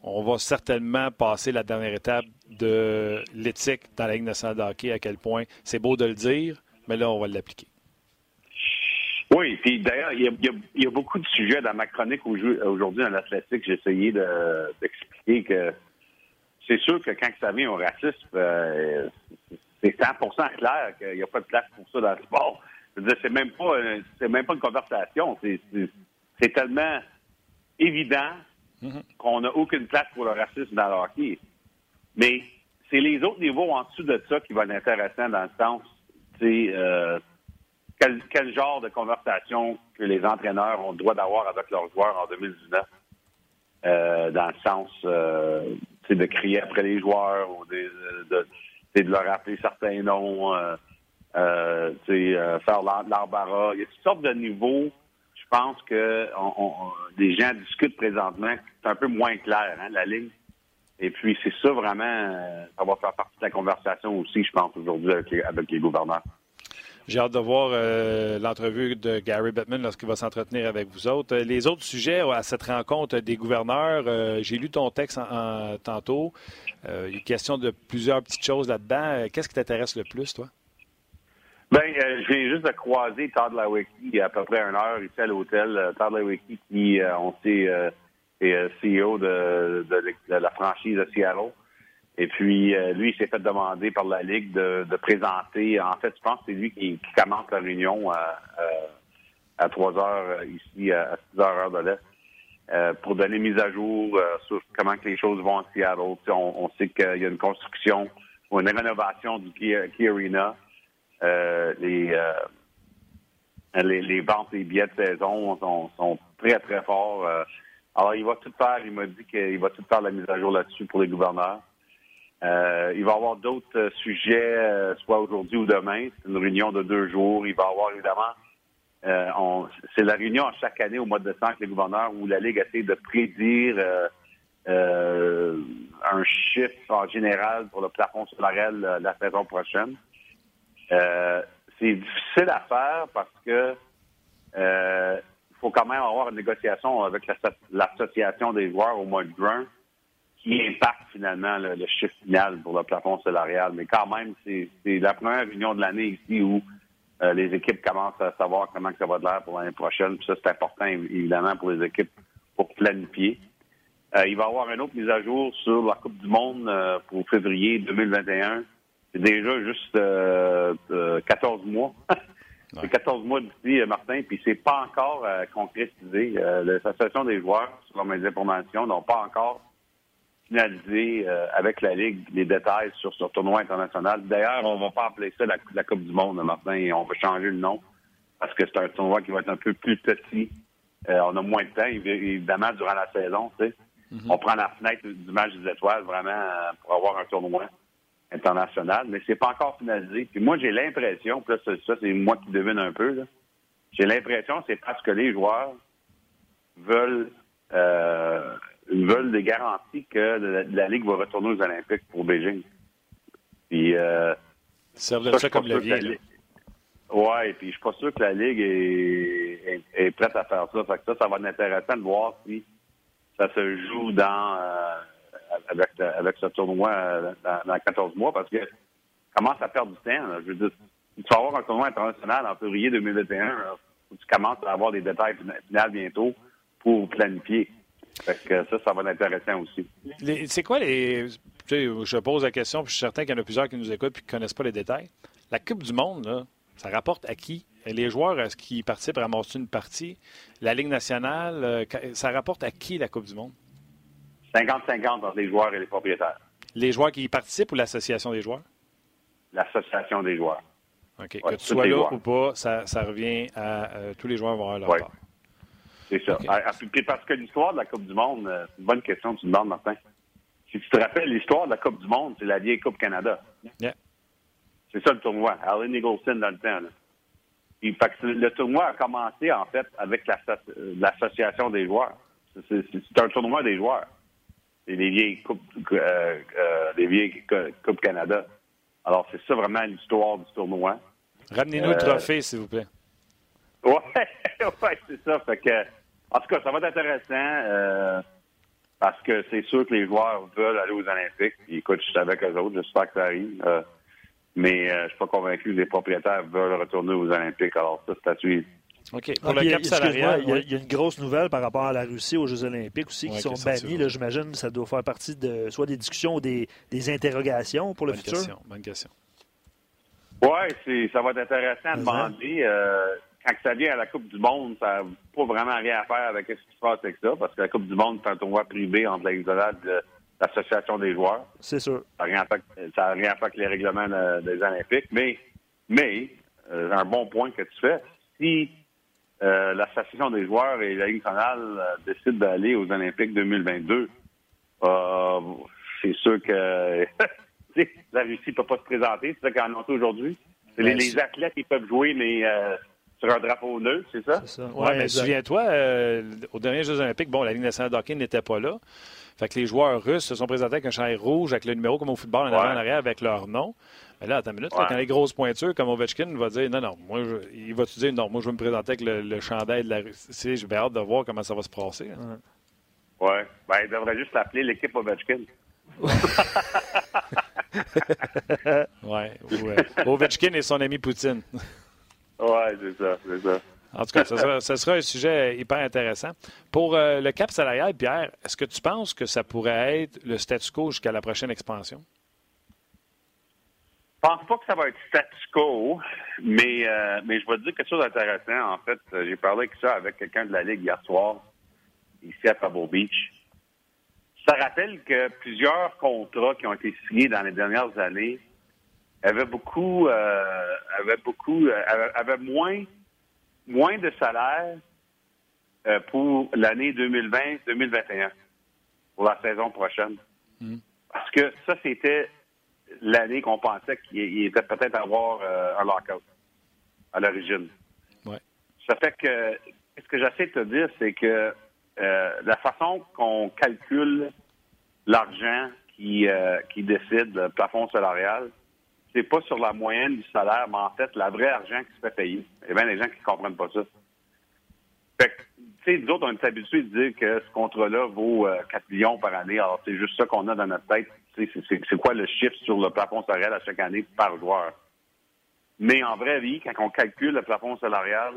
on va certainement passer la dernière étape de l'éthique dans la Ligue nationale de hockey, à quel point c'est beau de le dire, mais là, on va l'appliquer. Oui, puis d'ailleurs, il y, a beaucoup de sujets dans ma chronique aujourd'hui dans l'athlétique. J'ai essayé d'expliquer que c'est sûr que quand ça vient au racisme, euh, c'est 100% clair qu'il n'y a pas de place pour ça dans le sport. C'est même pas, c'est même pas une conversation. C'est tellement évident mm-hmm. qu'on n'a aucune place pour le racisme dans le hockey. Mais c'est les autres niveaux en dessous de ça qui vont être intéressants dans le sens, tu euh, quel, quel, genre de conversation que les entraîneurs ont le droit d'avoir avec leurs joueurs en 2019, euh, dans le sens, euh, de crier après les joueurs ou de, de leur rappeler certains noms, euh, euh, euh faire l'embarras. Il y a toutes sortes de niveaux. Je pense que on, les gens discutent présentement. C'est un peu moins clair, hein, la ligne. Et puis, c'est ça vraiment, euh, ça va faire partie de la conversation aussi, je pense, aujourd'hui avec, avec les gouverneurs. J'ai hâte de voir euh, l'entrevue de Gary Bettman lorsqu'il va s'entretenir avec vous autres. Euh, les autres sujets à cette rencontre des gouverneurs, euh, j'ai lu ton texte en, tantôt. il y a question de plusieurs petites choses là-dedans. Qu'est-ce qui t'intéresse le plus, toi? Bien, je viens juste de croiser Todd Lawicki il y a à peu près une heure ici à l'hôtel. Todd Lawicki, qui, on sait, est CEO de, la franchise de Seattle. Et puis, euh, lui, il s'est fait demander par la Ligue de, présenter. En fait, je pense que c'est lui qui, commence la réunion à, à, 3 heures euh, ici, à 6 heures, heure de l'Est, euh, pour donner mise à jour sur comment que les choses vont à Seattle. On, sait qu'il y a une construction ou une rénovation du Key, Arena. les, les, les, ventes des billets de saison sont, sont très, très forts. alors, il va tout faire. Il m'a dit qu'il va tout faire la mise à jour là-dessus pour les gouverneurs. Euh, il va y avoir d'autres euh, sujets, euh, soit aujourd'hui ou demain. C'est une réunion de deux jours. Il va y avoir évidemment, c'est la réunion chaque année au mois de décembre avec les gouverneurs où la Ligue essaie de prédire un chiffre en général pour le plafond salarial la saison prochaine. c'est difficile à faire parce que il faut quand même avoir une négociation avec l'association des joueurs au mois de juin qui impacte finalement le, chiffre final pour le plafond salarial. Mais quand même, c'est la première réunion de l'année ici où euh, les équipes commencent à savoir comment ça va de l'air pour l'année prochaine. Puis ça, c'est important, évidemment, pour les équipes pour planifier. Euh, il va y avoir une autre mise à jour sur la Coupe du Monde euh, pour février 2021. C'est déjà juste 14 mois. *laughs* C'est 14 mois d'ici, Martin, puis c'est pas encore concrétisé. L'Association des joueurs, selon mes informations, n'ont pas encore finalisé avec la Ligue les détails sur ce tournoi international. D'ailleurs, on va pas appeler ça la, Coupe du Monde, Martin, et on va changer le nom parce que c'est un tournoi qui va être un peu plus petit. on a moins de temps, évidemment, durant la saison, tu sais. Mhm. On prend la fenêtre du match des étoiles vraiment euh, pour avoir un tournoi international, mais c'est pas encore finalisé. Puis moi, j'ai l'impression, puis ça, c'est moi qui devine un peu, j'ai l'impression que c'est parce que les joueurs veulent euh, veulent des garanties que la, Ligue va retourner aux Olympiques pour Beijing. Puis euh, ça, ça, ça comme la vie. Ouais, puis je suis pas sûr que la Ligue est, est, prête à faire ça. Fait que ça, ça va être intéressant de voir si ça se joue dans euh, avec, avec ce tournoi euh, dans, 14 mois parce que commence à perdre du temps. Je veux dire, tu vas avoir un tournoi international en février 2021. tu commences à avoir des détails finaux bientôt pour planifier. Fait que ça, ça va être intéressant aussi. C'est quoi les. je pose la question, puis je suis certain qu'il y en a plusieurs qui nous écoutent et qui ne connaissent pas les détails. La Coupe du Monde, là, ça rapporte à qui? Les joueurs, est-ce qu'ils participent ramassent une partie? La Ligue nationale, euh, ça rapporte à qui la Coupe du Monde? 50-50 entre les joueurs et les propriétaires. Les joueurs qui y participent ou l'association des joueurs? L'association des joueurs. OK. que tu sois là ou pas, ça, revient à euh, tous les joueurs vont avoir leur part. C'est ça. Ah, ah, parce que l'histoire de la Coupe du Monde, euh, c'est une bonne question que tu demandes, Martin. Si tu te rappelles, l'histoire de la Coupe du Monde, c'est la vieille Coupe Canada. C'est ça le tournoi. Allen Eagleson dans le temps. le tournoi a commencé, en fait, avec l'association des joueurs. C'est un tournoi des joueurs. C'est les vieilles Coupes, euh, euh, les vieilles Coupes Canada. Alors, c'est ça vraiment l'histoire du tournoi. Ramenez-nous le euh, trophée, s'il vous plaît. *laughs* Ouais, ouais c'est ça. Fait que, en tout cas, ça va être intéressant parce que c'est sûr que les joueurs veulent aller aux Olympiques. écoute, je suis avec eux autres. J'espère que ça arrive. Mais euh, je ne suis pas convaincu que les propriétaires veulent retourner aux Olympiques. Alors, ça, c'est à suivre. OK. Pour le cap salarial, il, y a, une grosse nouvelle par rapport à la Russie aux Jeux olympiques aussi qui sont bannis. J'imagine que ça doit faire partie de soit des discussions ou des, interrogations pour le futur. Question, bonne question. Oui, ça va être intéressant à demander. Euh, quand ça vient à la Coupe du Monde, ça n'a pas vraiment rien à faire avec ce qui se passe avec ça, parce que la Coupe du Monde, c'est un tournoi privé entre la de l'association des joueurs. C'est sûr. Ça n'a rien, à faire avec les règlements des Olympiques, mais, mais euh, un bon point que tu fais, si euh, l'association des joueurs et la Ligue nationale euh, décident d'aller aux Olympiques 2022, c'est sûr que *laughs* la Russie ne peut pas se présenter, c'est ça qu'on annoncé aujourd'hui. Les, les, athlètes, ils peuvent jouer, mais sur un drapeau neutre, c'est ça? C'est ça. Ouais, mais souviens-toi, aux derniers Jeux olympiques, bon, la Ligue nationale de hockey n'était pas là. Fait que les joueurs russes se sont présentés avec un chandail rouge, avec le numéro comme au football en avant en arrière, avec leur nom. Mais là, attends une minute, quand les grosses pointures comme Ovechkin va dire non, non, moi, il va te dire non, moi, je veux me présenter avec le, chandail de la Russie. J'ai hâte de voir comment ça va se passer. Hein. Oui. Ben, il devrait juste l'appeler l'équipe Ovechkin. *laughs* ouais, ouais. Ovechkin et son ami Poutine. *laughs* oui, c'est ça, c'est ça. En tout cas, ce sera, un sujet hyper intéressant. Pour euh, le cap salarial, Pierre, est-ce que tu penses que ça pourrait être le statu quo jusqu'à la prochaine expansion? Je pense pas que ça va être statu quo, mais, euh, mais je vais te dire quelque chose d'intéressant. En fait, j'ai parlé avec ça avec quelqu'un de la Ligue hier soir, ici à Pebble Beach. Ça rappelle que plusieurs contrats qui ont été signés dans les dernières années avaient beaucoup, avaient beaucoup, avaient moins moins de salaire euh, pour l'année 2020-2021, pour la saison prochaine. Hmm. Parce que ça, c'était l'année qu'on pensait qu'il était peut-être avoir euh, un lockout à l'origine. Ça fait que ce que j'essaie de te dire, c'est que euh, la façon qu'on calcule l'argent qui, qui décide le plafond salarial, c'est pas sur la moyenne du salaire, mais en fait, la vraie argent qui se fait payer. Il y a bien des gens qui comprennent pas ça. Fait que, tu sais, nous autres, on est habitués de dire que ce contrat-là vaut 4 euh, millions par année. Alors, c'est juste ça qu'on a dans notre tête. C'est quoi le chiffre sur le plafond salarial à chaque année par joueur? Mais en vraie vie, quand on calcule le plafond salarial,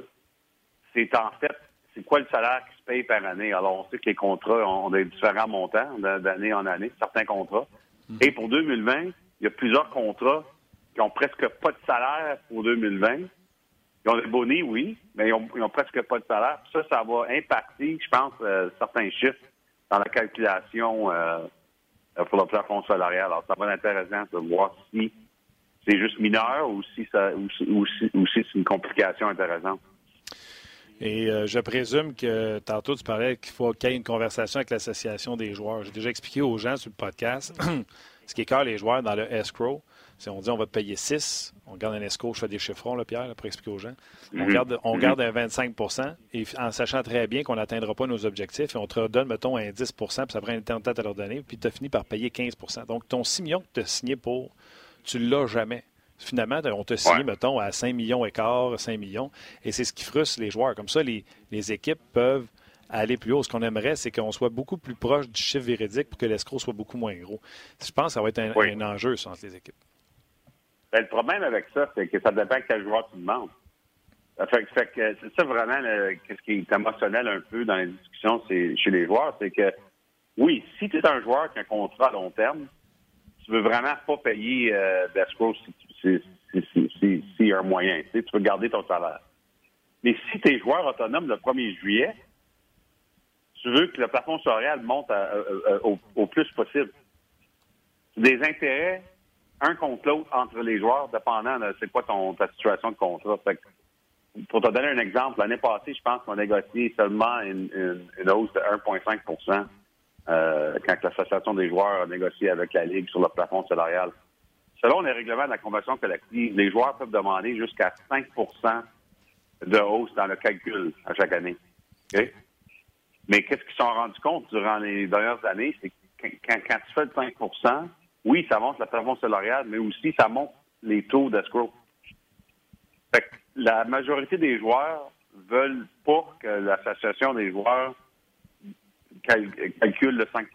c'est en fait, c'est quoi le salaire qui se paye par année? Alors, on sait que les contrats ont des différents montants d'année en année, certains contrats. Mm. Et pour 2020, il y a plusieurs contrats qui ont presque pas de salaire pour 2020, qui ils ont des bonnets, oui, mais ils ont, presque pas de salaire. Ça, ça va impacter, je pense, euh, certains chiffres dans la calculation euh, pour le plafond salarial. Alors, ça va être intéressant de voir si c'est juste mineur ou si, c'est une complication intéressante. Et euh, je présume que tantôt tu parlais qu'il faut qu'il y ait une conversation avec l'association des joueurs. J'ai déjà expliqué aux gens sur le podcast *clears throat* ce qui écœure les joueurs dans le escrow. Si on dit on va te payer 6, on garde un escrow, je fais des chiffrons, là, Pierre, pour expliquer aux gens. On, mhm. garde, on mhm. garde un 25 et en sachant très bien qu'on n'atteindra pas nos objectifs, et on te redonne, mettons, un 10% puis ça prend un temps de tête à leur donner, puis tu as fini par payer 15% Donc, ton 6 millions que tu as signé pour, tu ne l'as jamais. Finalement, on te signe, mettons, à 5 millions et quart, 5 millions, et c'est ce qui frustre les joueurs. Comme ça, les, les équipes peuvent aller plus haut. Ce qu'on aimerait, c'est qu'on soit beaucoup plus proche du chiffre véridique pour que l'escroc soit beaucoup moins gros. Je pense que ça va être un, enjeu, ça, entre les équipes. Ben, le problème avec ça, c'est que ça dépend quel joueur tu demandes. Fait, que c'est ça vraiment ce qui est émotionnel un peu dans les discussions chez les joueurs, c'est que oui, si tu es un joueur qui a un contrat à long terme, tu veux vraiment pas payer euh, d'escroc s'il si, y a un moyen. Tu, veux garder ton salaire. Mais si tu es joueur autonome le 1er juillet, tu veux que le plafond salarial monte au, plus possible. Des intérêts un contre l'autre entre les joueurs, dépendant de c'est quoi ton, ta situation de contrat. pour te donner un exemple, l'année passée, je pense qu'on a négocié seulement une, hausse de 1,5% euh, quand l'Association des joueurs a négocié avec la Ligue sur le plafond salarial. Selon les règlements de la Convention collective, les joueurs peuvent demander jusqu'à 5% de hausse dans le calcul à chaque année. Mais qu'est-ce qu'ils se sont rendus compte durant les dernières années, c'est que quand, quand, tu fais le 5 oui, ça monte la plafond salariale, mais aussi ça monte les taux d'escroc. La majorité des joueurs veulent pas que l'association des joueurs calcule le 5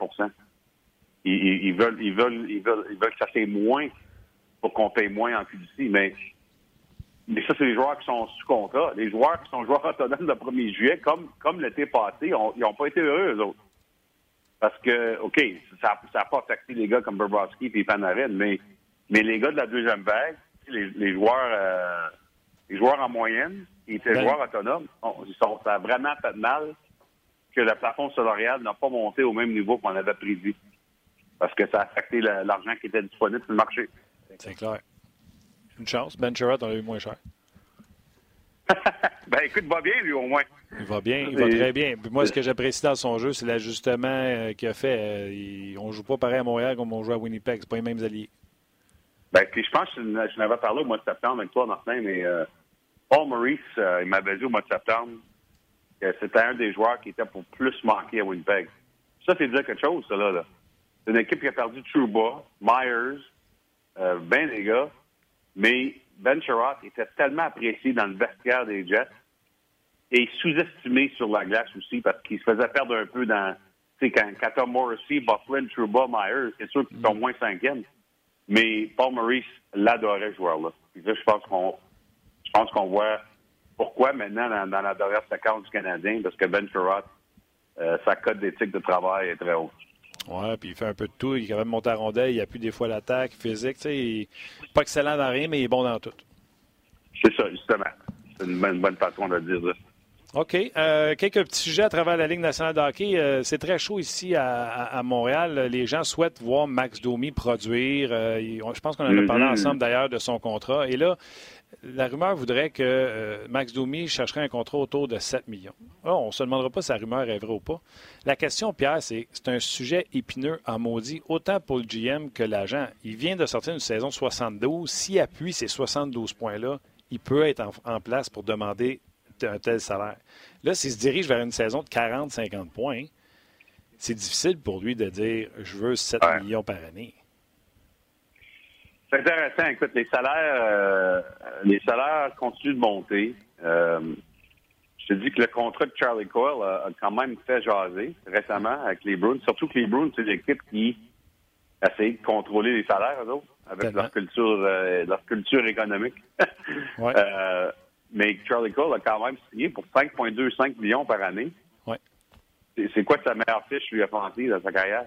ils, veulent, ils, veulent, ils, veulent, ils veulent que ça fait moins pour qu'on paye moins en fiducie, mais, mais ça, c'est les joueurs qui sont sous contrat. Les joueurs qui sont joueurs autonomes le 1er juillet, comme, comme l'été passé, ils n'ont pas été heureux, eux autres. Parce que, OK, ça n'a pas affecté les gars comme Bobrovski et Panarin, mais, mais les gars de la deuxième vague, les, joueurs euh, les joueurs en moyenne, qui étaient ben. joueurs autonomes, ils sont, ça a vraiment fait mal que le plafond salarial n'a pas monté au même niveau qu'on avait prévu. Parce que ça a affecté l'argent qui était disponible sur le marché. C'est clair. Une chance. Ben on a eu moins cher. *laughs* ben écoute, va bien lui au moins. Il va bien, il va très bien. moi, ce que j'apprécie dans son jeu, c'est l'ajustement euh, qu'il a fait. Euh, on ne joue pas pareil à Montréal comme on joue à Winnipeg. C'est pas les mêmes alliés. Ben, puis je pense que je n'avais parlé au mois de septembre avec toi, Martin, mais euh, Paul Maurice, il m'avait dit au mois de septembre que c'était un des joueurs qui était pour plus manquer à Winnipeg. Ça, c'est dire quelque chose, ça, là. C'est une équipe qui a perdu Trouba, Myers, ben des gars, mais Ben Sherrod était tellement apprécié dans le vestiaire des Jets et sous-estimé sur la glace aussi parce qu'il se faisait perdre un peu dans, tu sais, quand, quand Tom Morrissey, Bufflin, Trouba, Myers, c'est sûr qu'ils sont moins cinquièmes. Mais Paul Maurice l'adorait, joueur-là. je pense qu'on, je pense qu'on voit pourquoi maintenant dans, la dernière séquence du Canadien, parce que Ben Sherrod, euh, sa cote d'éthique de travail est très haute. Oui, puis il fait un peu de tout. Il est quand même monté à rondelle. Il appuie des fois l'attaque physique. Tu sais, il n'est pas excellent dans rien, mais il est bon dans tout. C'est ça, justement. C'est une bonne, façon de dire ça. OK. Euh, quelques petits sujets à travers la Ligue nationale de hockey. Euh, c'est très chaud ici à, Montréal. Les gens souhaitent voir Max Domi produire. Euh, je pense qu'on en a parlé mm-hmm. ensemble d'ailleurs de son contrat. Et là, la rumeur voudrait que euh, Max Domi chercherait un contrat autour de 7 millions. on ne se demandera pas si sa rumeur est vraie ou pas. La question, Pierre, c'est c'est un sujet épineux en maudit, autant pour le GM que l'agent. Il vient de sortir une saison 72. S'il appuie ces 72 points-là, il peut être en, place pour demander un tel salaire. Là, s'il se dirige vers une saison de 40-50 points, c'est difficile pour lui de dire je veux 7 millions par année. C'est intéressant. Écoute, les salaires, euh, les salaires continuent de monter. Euh, je te dis que le contrat de Charlie Coyle a, quand même fait jaser récemment avec les Bruins. Surtout que les Bruins, c'est l'équipe qui essaie de contrôler les salaires, eux autres, avec leur culture, euh, leur culture économique. *laughs* mais Charlie Cole a quand même signé pour 5,25 millions par année. Ouais. C'est quoi sa meilleure fiche lui a pensé dans sa carrière?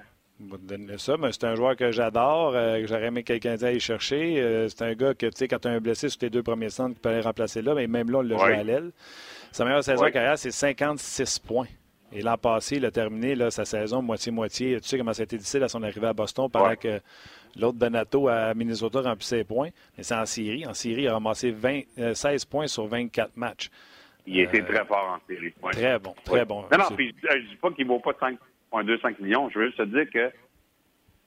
Ça, mais c'est un joueur que j'adore, euh, que j'aurais aimé quelqu'un aller chercher. Euh, c'est un gars que, tu sais, quand tu as un blessé sur tes deux premiers centres, tu peux aller remplacer là, mais même là, on l'a joué à l'aile. Sa meilleure saison carrière, c'est 56 points. Et l'an passé, il a terminé là, sa saison moitié-moitié. Tu sais comment ça a été difficile à son arrivée à Boston pendant que l'autre Benato à Minnesota remplit ses points. Mais c'est en Syrie. En Syrie, il a ramassé 20, 16 euh, points sur 24 matchs. Il était très fort en série. Très bon, très bon. Non, non, puis je dis pas qu'il ne vaut pas 5 1,25 millions. Je veux juste te dire que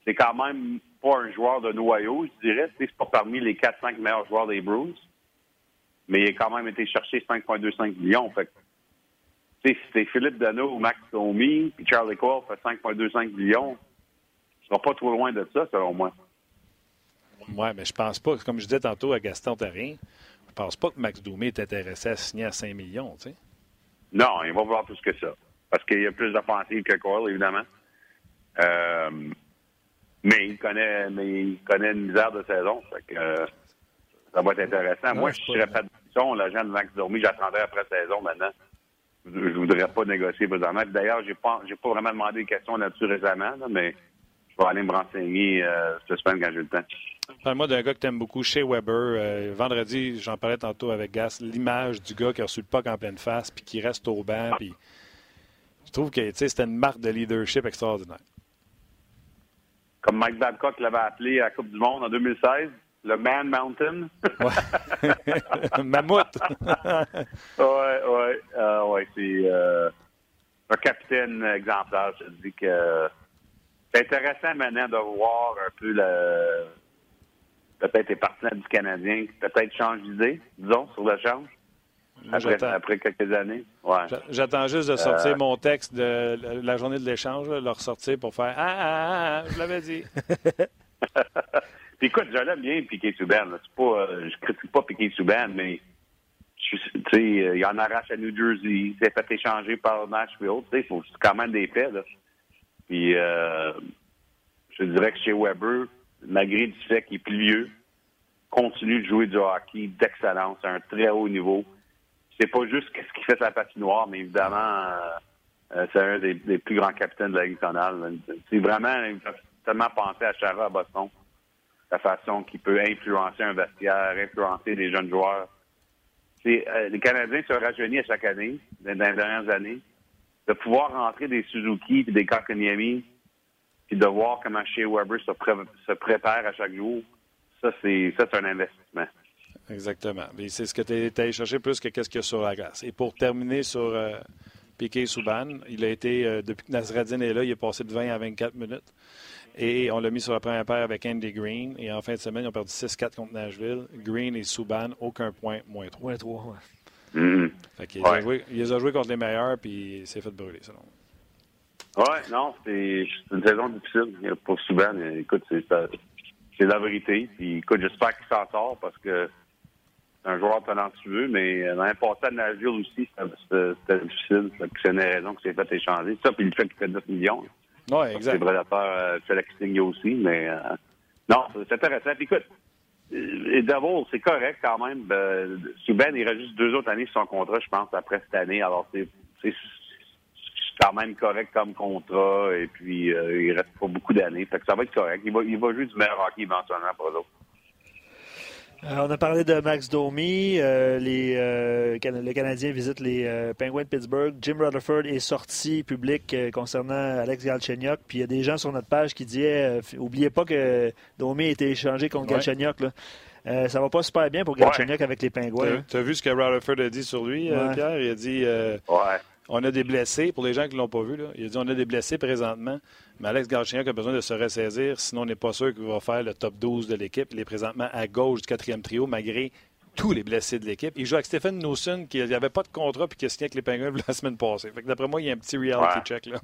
c'est quand même pas un joueur de noyau, je dirais. C'est pas parmi les 4-5 meilleurs joueurs des Bruins. Mais il a quand même été cherché 5,25 millions. Fait c'est Philippe Dano ou Max Domi, puis Charlie Cole fait 5,25 millions, ne sera pas trop loin de ça, selon moi. Oui, mais je pense pas, comme je disais tantôt à Gaston Terrien, je pense pas que Max Domi est intéressé à signer à 5 millions, tu sais. Non, il va vouloir plus que ça parce qu'il y a plus d'offensive que Cole, évidemment. Euh, mais il connaît mais il connaît une misère de saison. Fait que, euh, ça va être intéressant. Moi, je serais pas de l'agent de Max Dormi, j'attendrai après saison maintenant. Je, ne voudrais pas négocier présentement. D'ailleurs, j'ai pas j'ai pas vraiment demandé des questions là-dessus récemment, mais je vais aller me renseigner euh, cette semaine quand j'ai le temps. Parle-moi d'un gars que tu aimes beaucoup, chez Weber. vendredi, j'en parlais tantôt avec Gas, l'image du gars qui a reçu le puck en pleine face, puis qui reste au banc, puis je trouve que c'était une marque de leadership extraordinaire. Comme Mike Babcock l'avait appelé à la Coupe du Monde en 2016, le Man Mountain. Ouais. *laughs* Mammouth. oui, oui. Euh, ouais, c'est euh, un capitaine exemplaire. Je te dis que c'est intéressant maintenant de voir un peu le peut-être les partenaires du Canadien qui peut-être changent d'idée, disons, sur le change. Après, quelques années. Ouais. J'attends juste de sortir euh. mon texte de la journée de l'échange, le ressortir pour faire Ah, ah, ah, ah je l'avais dit. *laughs* Puis écoute, je l'aime bien, Piquet Souban. Pas, euh, je critique pas Piquet Souban, mais tu sais, il en arrache à New Jersey. Il s'est fait échanger par Nashville. Tu sais, c'est quand même des faits. Là. Puis euh, je dirais que chez Weber, malgré du fait qu'il est plus vieux, continue de jouer du hockey d'excellence à un très haut niveau c'est pas juste ce qu'il fait sur la patinoire, mais évidemment, euh, euh, c'est un des, plus grands capitaines de la Ligue. C'est vraiment tellement pensé à Chara à Boston, la façon qu'il peut influencer un vestiaire, influencer les jeunes joueurs. Euh, les Canadiens se rajeunissent à chaque année, dans les dernières années. De pouvoir rentrer des Suzuki et des Kakanyami, puis de voir comment Shea Weber se, se prépare à chaque jour, ça, c'est ça, c'est un investissement. Exactement. C'est ce que tu es allé chercher plus que qu'est-ce qu'il y a sur la glace. Et pour terminer sur euh, Piquet Souban, il a été, euh, depuis que Nasradine est là, il est passé de 20 à 24 minutes. Et on l'a mis sur la première paire avec Andy Green. Et en fin de semaine, ils ont perdu 6-4 contre Nashville. Green et Souban, aucun point, moins 3. Moins 3, ouais. Mm-hmm. il, a joué, il, les a joués contre les meilleurs, puis il s'est fait brûler, selon moi. Ouais, non, c'est une saison difficile pour Souban. Écoute, c'est la vérité. Puis écoute, j'espère qu'il s'en sort parce que un joueur talentueux, mais dans l'important à Nashville aussi, c'était difficile. C'est une raison que c'est fait échanger. Ça, puis le fait qu'il fait 9 millions. Oui, exact. C'est prédateur euh, Félix aussi, mais euh, non, c'est intéressant. Puis, écoute, euh, et d'abord, c'est correct quand même. Ben, Souben, il reste juste deux autres années sur son contrat, je pense, après cette année. Alors, c'est quand même correct comme contrat. Et puis, il reste pas beaucoup d'années. Fait que ça va être correct. Il va, il va jouer du meilleur hockey éventuellement pour eux autres. Euh, on a parlé de Max Domi. Euh, les, euh, le Canadien visite les Penguins de Pittsburgh. Jim Rutherford est sorti public concernant Alex Galchenyuk. Puis il y a des gens sur notre page qui disaient Oubliez pas que Domi a été échangé contre ouais. Galchenyuk. Là. ça va pas super bien pour Galchenyuk avec les Penguins. Tu as, vu ce que Rutherford a dit sur lui, Pierre? Il a dit On a des blessés. Pour les gens qui ne l'ont pas vu, là, il a dit On a des blessés présentement. Mais Alex Galchenyuk a besoin de se ressaisir, sinon on n'est pas sûr qu'il va faire le top 12 de l'équipe. Il est présentement à gauche du quatrième trio, malgré tous les blessés de l'équipe. Il joue avec Stephen Newson, qui n'avait pas de contrat puis qui a signé avec les Penguins *laughs* la semaine passée. d'après moi, il y a un petit reality check là.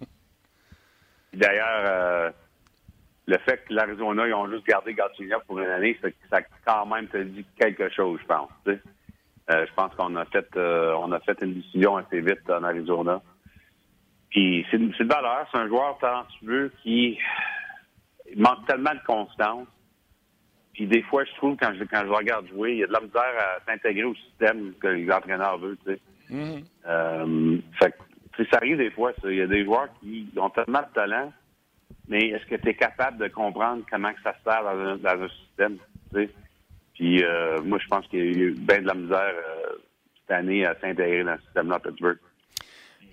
D'ailleurs, euh, le fait que l'Arizona, ils ont juste gardé Galchenyuk pour une année, ça, quand même te dit quelque chose, je pense. Je pense qu'on a fait euh, on a fait une décision assez vite en Arizona. Puis c'est une, valeur, c'est un joueur talentueux qui manque tellement de constance. Puis des fois, je trouve, quand je, quand je regarde jouer, il y a de la misère à s'intégrer au système que les entraîneurs veulent, tu sais. Mm-hmm. Euh, fait ça arrive des fois, ça. Il y a des joueurs qui ont tellement de talent, mais est-ce que tu es capable de comprendre comment que ça se sert dans un, dans un système? Puis euh, moi, je pense qu'il y a eu bien de la misère euh, cette année à s'intégrer dans ce système-là à Pittsburgh.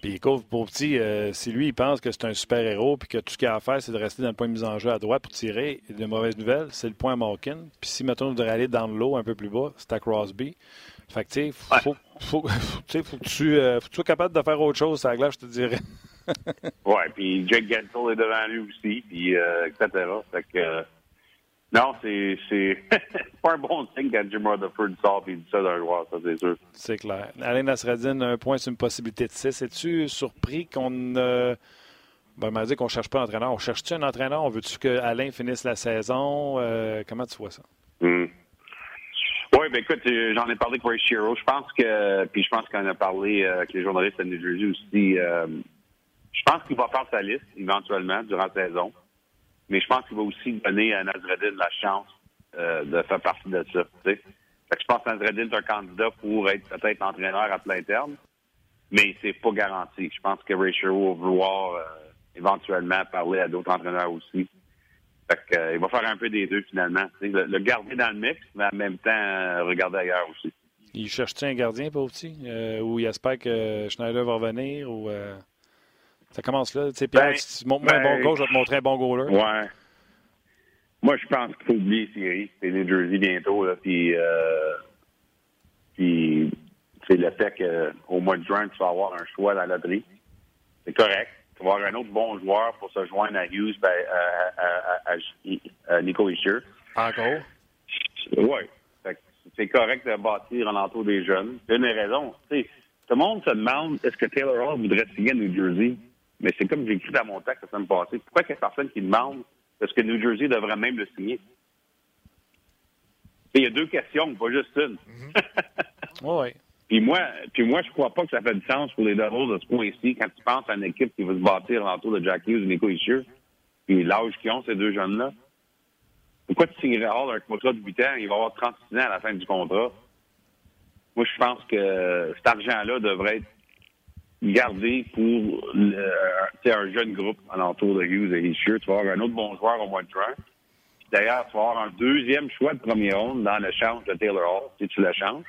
Puis écoute, pour petit, euh, si lui, il pense que c'est un super-héros puis que tout ce qu'il a à faire, c'est de rester dans le point de mise en jeu à droite pour tirer, de mauvaises nouvelles, c'est le point à Malkin. Puis si, mettons, on devrait aller dans l'eau un peu plus bas, c'est à Crosby. Fait que, tu sais, faut, faut, faut, *laughs* faut, que tu, faut que tu sois capable de faire autre chose à la glace, je te dirais. *laughs* ouais, puis Jake Gensel est devant lui aussi, puis euh, etc. Fait que, non, c'est c'est *laughs* pas un bon signe quand Jim Rutherford sort et dit ça d'un joueur, ça c'est sûr. C'est clair. Alain Nasreddin, un point sur une possibilité de 6. Es-tu surpris qu'on euh, ben, m'a dit qu'on ne cherche pas un entraîneur. On cherche-tu un entraîneur? On veut-tu que Alain finisse la saison? Euh, comment tu vois ça? Mm. Oui, ben écoute, euh, j'en ai parlé avec Ray Shiro. Je pense que, puis je pense qu'on a parlé euh, avec les journalistes de New Jersey aussi. Je pense qu'il va faire sa liste éventuellement durant la saison mais je pense qu'il va aussi donner à Nazreddin la chance euh, de faire partie de ça. Je pense que Nazreddin est un candidat pour être peut-être entraîneur à plein terme, mais c'est pas garanti. Je pense que Ray Sherwood va vouloir euh, éventuellement parler à d'autres entraîneurs aussi. Fait que, euh, il va faire un peu des deux finalement. Le, le, garder dans le mix, mais en même temps regarder ailleurs aussi. Il cherche-tu un gardien, pour petit? ou il espère que Schneider va revenir? ou ça commence là. Tu ben, tu montres-moi un bon ben, coach, je vais te montrer un bon goaler. Ouais. Moi, je pense qu'il faut oublier série. C'est New Jersey bientôt. Là, puis, euh, puis c'est le fait qu'au mois de juin, tu vas avoir un choix dans la loterie. C'est correct. Tu vas avoir un autre bon joueur pour se joindre à Hughes, ben, à, à, à, Nico Isher. Encore? Oui. C'est correct de bâtir en entour des jeunes. C'est une raison. tout le monde se demande est-ce que Taylor Hall voudrait signer à New Jersey? Mais c'est comme j'ai écrit dans mon texte la semaine passée. Pourquoi il y a personne qui demande? Est-ce que New Jersey devrait même le signer? Il y a deux questions, pas juste une. oui. *laughs* Puis moi, puis moi, je crois pas que ça fait du sens pour les Devils de ce point-ci quand tu penses à une équipe qui veut se bâtir l'entour de Jack Hughes et Nico Ishier, puis l'âge qu'ils ont, ces deux jeunes-là. Pourquoi tu signerais Hall un contrat de 8 ans? Il va avoir 36 ans à la fin du contrat. Moi, je pense que cet argent-là devrait être garder pour un jeune groupe alentour de Hughes et Ishier. Tu vas avoir un autre bon joueur au mois de juin. D'ailleurs, tu vas avoir un deuxième choix de premier ronde dans le change de Taylor Hall, si tu le changes.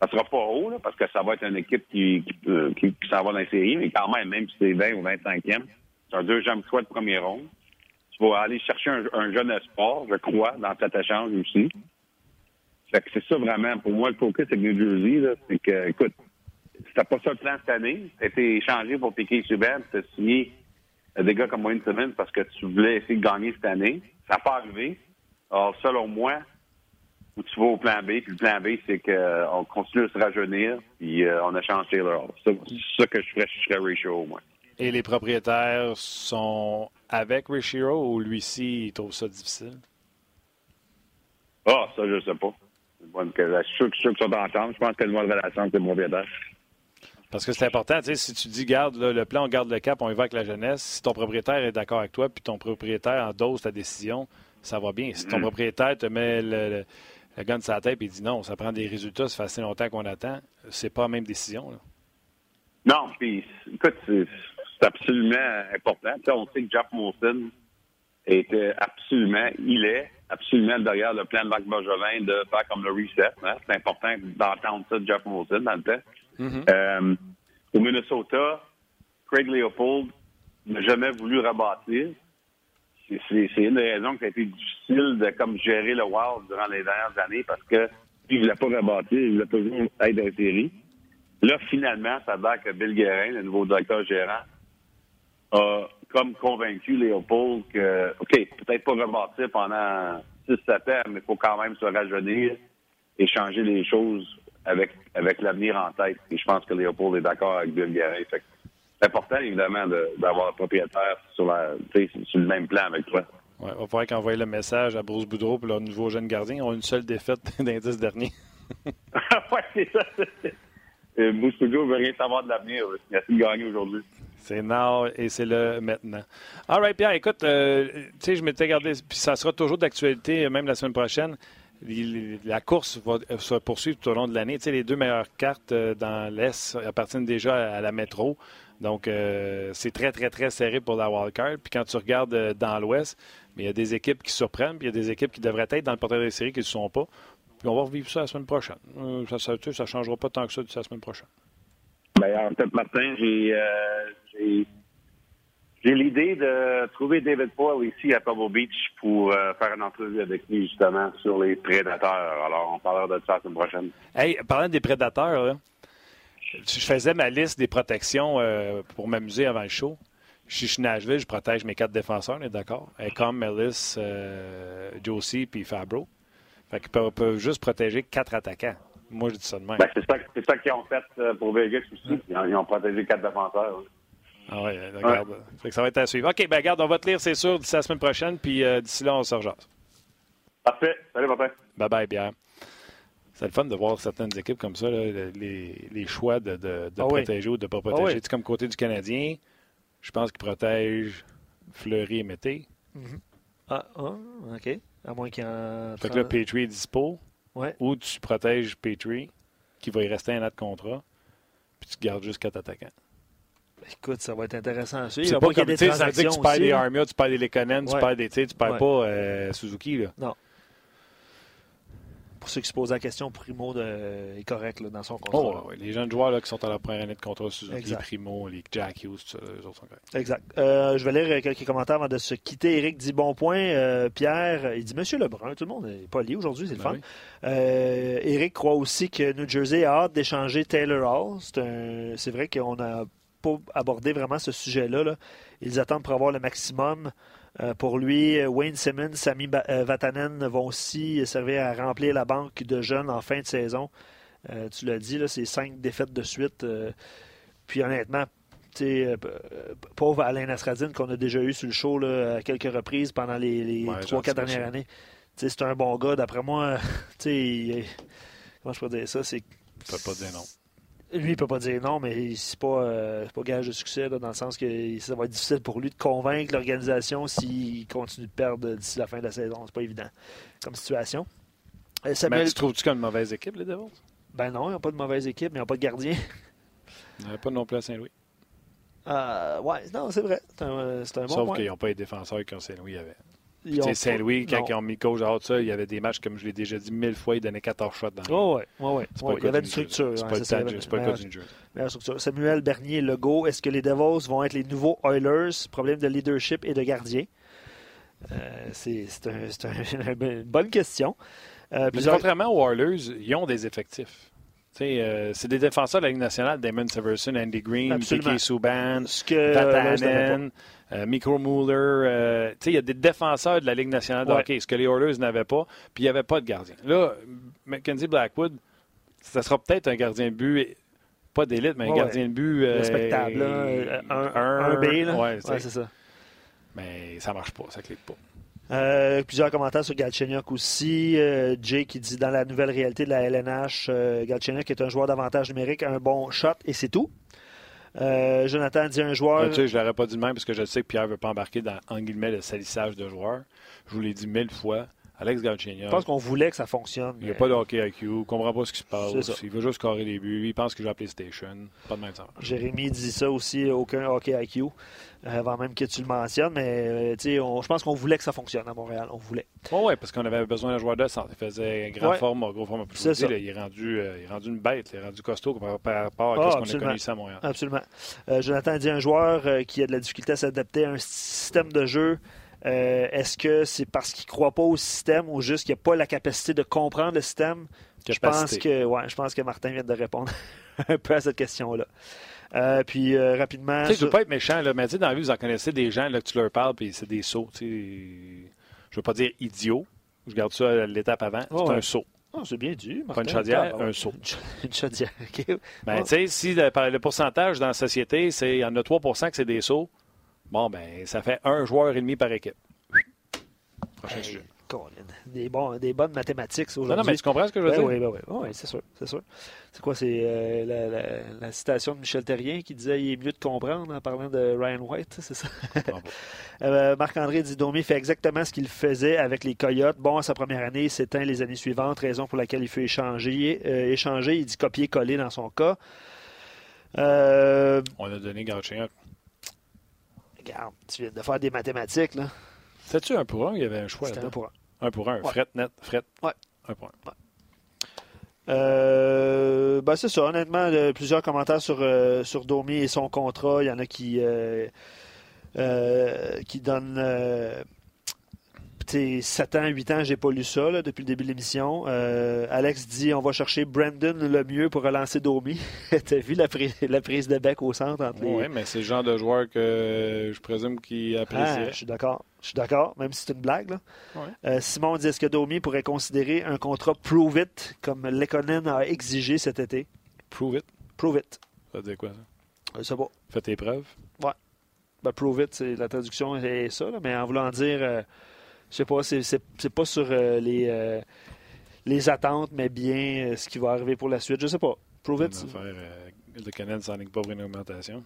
Ça sera pas haut, là, parce que ça va être une équipe qui, qui, qui, s'en va dans la série, mais quand même, même si c'est 20 ou 25e, c'est un deuxième choix de premier ronde. Tu vas aller chercher un, jeune espoir, je crois, dans cet échange aussi. Fait que c'est ça vraiment, pour moi, le focus avec New Jersey, c'est que, écoute, c'était pas ça le plan cette année. Tu été échangé pour piquer Subban, tu as signé des gars comme Wayne Simmons parce que tu voulais essayer de gagner cette année. Ça n'a pas arrivé. Alors, selon moi, où tu vas au plan B, puis le plan B, c'est qu'on continue à se rajeunir, puis euh, on a changé Taylor. C'est ça que je ferais, je ferais Ratio au moins. Et les propriétaires sont avec Richiro ou lui-ci, il trouve ça difficile? Ah, ça, je sais pas. Je suis sûr, qu'ils sont entendre. Je pense que le mot de relation avec les propriétaires. Parce que c'est important, tu sais, si tu dis, garde le plan, on garde le cap, on y va avec la jeunesse, si ton propriétaire est d'accord avec toi, puis ton propriétaire endosse ta décision, ça va bien. Si ton mm. propriétaire te met le, le, gun sur la tête et dit non, ça prend des résultats, ça fait assez longtemps qu'on attend, c'est pas la même décision. Non, puis écoute, c'est absolument important. on sait que Jeff Molson était absolument, il est absolument derrière le plan de Marc Bergevin de faire comme le reset. Hein. C'est important d'entendre ça de Jeff Molson dans le temps. Mm-hmm. Euh, au Minnesota, Craig Leopold n'a jamais voulu rebâtir. C'est une des raisons que ça a été difficile de comme gérer le Wild durant les dernières années parce que il ne voulait pas rebâtir, il voulait toujours être dans série. Là, finalement, ça a que Bill Guérin, le nouveau directeur gérant, a comme convaincu Léopold que, OK, peut-être pas rebâtir pendant 6-7 ans, mais il faut quand même se rajeunir et changer les choses avec, avec l'avenir en tête. Et je pense que Léopold est d'accord avec Bill Guérin. C'est important, évidemment, d'avoir un propriétaire sur, la, sur le même plan avec toi. Ouais, on va pouvoir envoyer le message à Bruce Boudreau pour leur nouveau jeune gardien. Ils ont une seule défaite d'indice dernier. oui, c'est ça. Euh, Bruce Boudreau veut rien savoir de l'avenir. Il a su gagner aujourd'hui. C'est now et c'est le maintenant. All right, Pierre, écoute, euh, tu sais, je m'étais gardé, puis ça sera toujours d'actualité, même la semaine prochaine. La course va se poursuivre tout au long de l'année. Tu sais, les deux meilleures cartes dans l'Est appartiennent déjà à la métro. Donc, c'est très, très, très serré pour la wildcard. Puis quand tu regardes dans l'Ouest, il y a des équipes qui surprennent, puis il y a des équipes qui devraient être dans le portrait des séries qui ne sont pas. Puis on va revivre ça la semaine prochaine. ça ne changera pas tant que ça la semaine prochaine. Ben, en fait, Martin, j'ai j'ai l'idée de trouver David Paul ici à Pebble Beach pour euh, faire une entrevue avec lui, justement, sur les prédateurs. Alors, on parlera de ça la semaine prochaine. Hey, parlant des prédateurs, je faisais ma liste des protections euh, pour m'amuser avant le show. Je suis Nashville, je protège mes quatre défenseurs, on est d'accord? Comme Mellis, euh, Josie puis Fabro. Fait qu'ils peuvent, juste protéger quatre attaquants. Moi, je dis ça de même. Ben, c'est ça, ça qu'ils ont fait pour Vegas aussi. Ils ont, protégé quatre défenseurs. Ah oui, regarde. ça va être à suivre. OK, ben regarde, on va te lire, c'est sûr, d'ici la semaine prochaine, puis euh, d'ici là, on se rejase. Parfait. Salut, papa. Bye bye, Pierre. C'est le fun de voir certaines équipes comme ça, les, les, choix de, de, de ah protéger ou de ne pas ah protéger. tu comme côté du Canadien, je pense qu'ils protègent Fleury et Mété. Mm-hmm. ah, ah, OK. À moins qu'il y ait Fait que là, Petrie est dispo. Ou tu protèges Petrie, qui va y rester un an de contrat, puis tu gardes juste quatre attaquants. Écoute, ça va être intéressant à suivre. C'est pas comme, ça veut dire que tu perds des Armia, tu perds des Lekonen, tu perds des, tu perds pas euh, Suzuki, là. Non. Pour ceux qui se posent la question, Primo de, est correct là, dans son contrat. Oh, Les jeunes joueurs là, qui sont à la première année de contrat, Suzuki, Primo, les Jack Hughes, tout ça, les autres sont corrects. Exact. Euh, je vais lire quelques commentaires avant de se quitter. Eric dit bon point. Euh, Pierre, il dit Monsieur Lebrun, tout le monde n'est pas lié aujourd'hui, c'est le ben fun. Eric croit aussi que New Jersey a hâte d'échanger Taylor Hall. C'est vrai qu'on a aborder vraiment ce sujet-là. Ils attendent pour avoir le maximum. Euh, pour lui, Wayne Simmons, Sami euh, Vatanen vont aussi servir à remplir la banque de jeunes en fin de saison. Euh, tu l'as dit, c'est cinq défaites de suite. puis honnêtement, pauvre Alain Nasradine qu'on a déjà eu sur le show à quelques reprises pendant les, trois, quatre dernières années. C'est un bon gars. D'après moi, *laughs* comment je peux dire ça? C'est, pas dire non. Lui, il peut pas dire non, mais c'est pas, euh, pas gage de succès, dans le sens que ça va être difficile pour lui de convaincre l'organisation s'il continue de perdre d'ici la fin de la saison. C'est pas évident comme situation. Euh, Samuel... tu trouves-tu comme une mauvaise équipe, les Devils? Ben non, ils n'ont pas de mauvaise équipe, mais ils n'ont pas de gardien. *laughs* Ils n'ont pas non plus à Saint-Louis. Euh, ouais, non, c'est vrai. C'est un, un, bon Sauf qu'ils n'ont pas les défenseurs qu'un Saint-Louis avait. Saint-Louis, quand ils ont mis coach out ça, il y avait des matchs, comme je l'ai déjà dit mille fois, ils donnaient 14 shots dans oh, ouais, ouais, ouais. Il y avait une structure. C'est pas, pas, le cas d'une structure. Samuel Bernier, Legault, est-ce que les Devils vont être les nouveaux Oilers? Problème de leadership et de gardien. Euh, c'est *laughs* une bonne question. Euh, Contrairement aux Oilers, ils ont des effectifs. Euh, c'est des défenseurs de la Ligue nationale, Damon Severson, Andy Green, Piquet Souban, Vatanen, euh, Mikro Muller. Euh, il y a des défenseurs de la Ligue nationale de hockey, ce que les Oilers n'avaient pas, puis il n'y avait pas de gardien. Là, Mackenzie Blackwood, ça sera peut-être un gardien de but, pas d'élite, mais un gardien de but. Respectable, un, B. Ouais, c'est ça. Mais ça marche pas, ça clique pas. Euh, plusieurs commentaires sur Galchenyuk aussi. Euh, Jay qui dit dans la nouvelle réalité de la LNH, euh, Galchenyuk est un joueur d'avantage numérique, un bon shot et c'est tout. Euh, Jonathan dit un joueur. je l'aurais pas dit de même parce que je sais que Pierre ne veut pas embarquer dans guillemets, le salissage de joueurs. Je vous l'ai dit mille fois. Alex Galchenyuk. Je pense qu'on voulait que ça fonctionne. Il n'y a pas de hockey IQ, il ne comprend pas ce qui se passe. Il veut juste carrer les buts. Il pense qu'il joue à PlayStation. Pas de même ça. Jérémy dit ça aussi, aucun hockey IQ, euh, avant même que tu le mentionnes. Mais euh, on, je pense qu'on voulait que ça fonctionne à Montréal. On voulait. oui, parce qu'on avait besoin d'un joueur de centre. Il faisait grand forme, gros forme. C'est ça. il, est rendu, euh, il est rendu une bête. Il est rendu costaud par rapport à ah, ce qu'on a connu ici à Montréal. Absolument. Jonathan dit un joueur qui a de la difficulté à s'adapter à un système de jeu euh, est-ce que c'est parce qu'il ne croit pas au système ou juste qu'il n'a pas la capacité de comprendre le système? Je pense, que, ouais, je pense que Martin vient de répondre *laughs* un peu à cette question-là. Euh, puis euh, rapidement. Tu sais, je ne veux pas être méchant, là, mais dans la vie, vous en connaissez des gens là, que tu leur parles, puis c'est des sauts. Je ne veux pas dire idiot. Je garde ça à l'étape avant. c'est un saut. Oh, c'est bien dit. Martin. Pas une chaudière, un saut. Une chaudière, *laughs* OK. Ben, tu sais, si le, le, pourcentage dans la société, c'est il y en a 3 que c'est des sauts, Bon, ben, ça fait un joueur et demi par équipe. Prochain sujet. des, bons, des bonnes mathématiques aujourd'hui. Non, non, mais tu comprends ce que je veux ben dire? Oui, ben oui, oui, c'est sûr, c'est sûr. C'est quoi, c'est euh, la, la, la, citation de Michel Terrien qui disait « Il est mieux de comprendre » en parlant de Ryan White, c'est ça? *laughs* euh, Marc-André dit « Domi fait exactement ce qu'il faisait avec les Coyotes. Bon, à sa première année, il s'éteint les années suivantes, raison pour laquelle il fait échanger. Euh, échanger il dit copier-coller dans son cas. On a donné Gauthier. Regarde, tu viens de faire des mathématiques, là. C'était-tu un pour un il y avait un choix C'était un pour un. Un pour un. Ouais. Fret, net, fret. Ouais. Un pour un. Ouais. Euh, ben c'est ça, honnêtement, euh, plusieurs commentaires sur, euh, sur Domi et son contrat. Il y en a qui, euh, euh, qui donnent 7 ans, 8 ans, j'ai pas lu ça là, depuis le début de l'émission. Euh, Alex dit on va chercher Brandon le mieux pour relancer Domi. *laughs* T'as vu la, prise, la prise de bec au centre entre les... Oui, mais c'est le genre de joueur que je présume qu'il apprécie. Ah, je suis d'accord. Je suis d'accord, même si c'est une blague. Là. Ouais. Euh, Simon dit est-ce que Domi pourrait considérer un contrat prove it comme Lekonen a exigé cet été? Prove it. Prove it. Ça veut dire quoi ça? Euh, C'est bon. Fais tes preuves. Ouais. Ben, prove it, c'est la traduction est ça, là, mais en voulant dire. Euh, je sais pas, c'est pas sur euh, les, euh, les attentes, mais bien euh, ce qui va arriver pour la suite. Je sais pas. Prove it. Affaire, le Canada ne s'enligne pas pour une augmentation?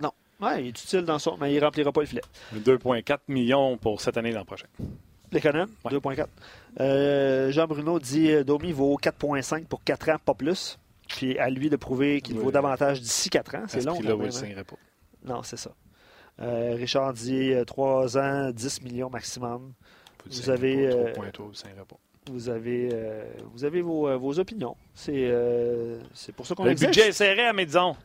Non. Ouais, il est utile dans son, mais il remplira pas le filet. 2,4 millions pour cette année l'an prochain. Les Conan, ouais. 2,4. Jean Bruno dit Domi vaut 4,5 pour 4 ans, pas plus. Puis à lui de prouver qu'il oui. vaut davantage d'ici 4 ans. C'est long. Là, ne pas? Non, c'est ça. Euh, Richard dit euh, 3 ans, 10 millions maximum. Vous avez, euh, vous avez, vous avez vos, vos opinions. C'est pour ça qu'on Le budget est serré à Médison.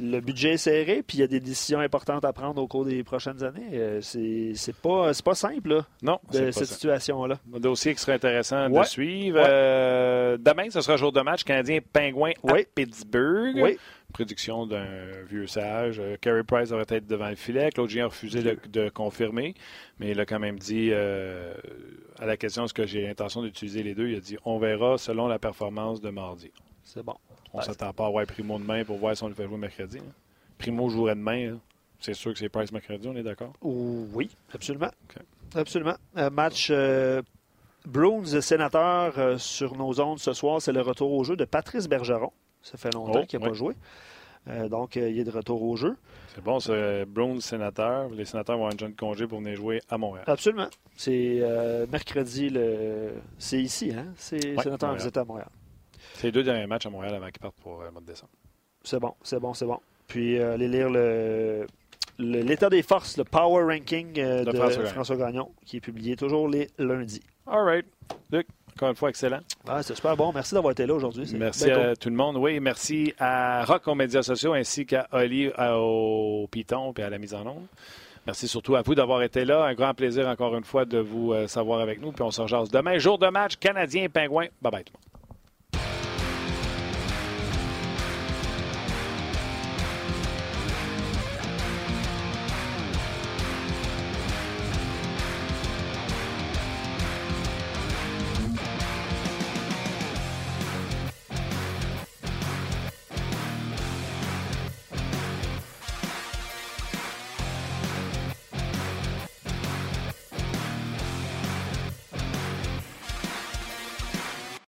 Le budget est serré, puis il y a des décisions importantes à prendre au cours des prochaines années. C'est pas, pas simple là, non, de cette situation-là. Un dossier qui serait intéressant ouais. de suivre. Ouais. demain, ce sera jour de match canadien-pingouin à oui. Pittsburgh. Oui prédiction d'un vieux sage. Euh, Carey Price aurait été devant le filet. Claude Gien a refusé de, de, confirmer, mais il a quand même dit euh, à la question est-ce que j'ai l'intention d'utiliser les deux, il a dit on verra selon la performance de mardi. C'est bon. On ne s'attend pas à voir Primo demain pour voir si on le fait jouer mercredi. Hein. Primo jouerait demain. Hein. C'est sûr que c'est Price mercredi, on est d'accord? Oui, absolument. Okay. Absolument. Un match euh, Bruins sénateur euh, sur nos ondes ce soir, c'est le retour au jeu de Patrice Bergeron. Ça fait longtemps oh, qu'il n'a pas joué. Euh, donc, euh, il est de retour au jeu. C'est bon, c'est Browns sénateur. Les sénateurs vont avoir un jeune congé pour venir jouer à Montréal. Absolument. C'est euh, mercredi, le... c'est ici, hein? C'est ouais, sénateur visite à Montréal. C'est les deux derniers matchs à Montréal avant qu'ils partent pour le mois de décembre. C'est bon, c'est bon, c'est bon. Puis, euh, aller lire le l'état des forces, le Power Ranking de, de François, François Gagnon, qui est publié toujours les lundis. All right. Luc, encore une fois, excellent. Ah, c'est super bon. Merci d'avoir été là aujourd'hui. Merci à cool. tout le monde. Oui, merci à Rock aux médias sociaux ainsi qu'à Oli au Python et à la mise en onde. Merci surtout à vous d'avoir été là. Un grand plaisir encore une fois de vous euh, savoir avec nous. Puis on se rejase demain. Jour de match canadien-pingouin. Bye bye tout le monde.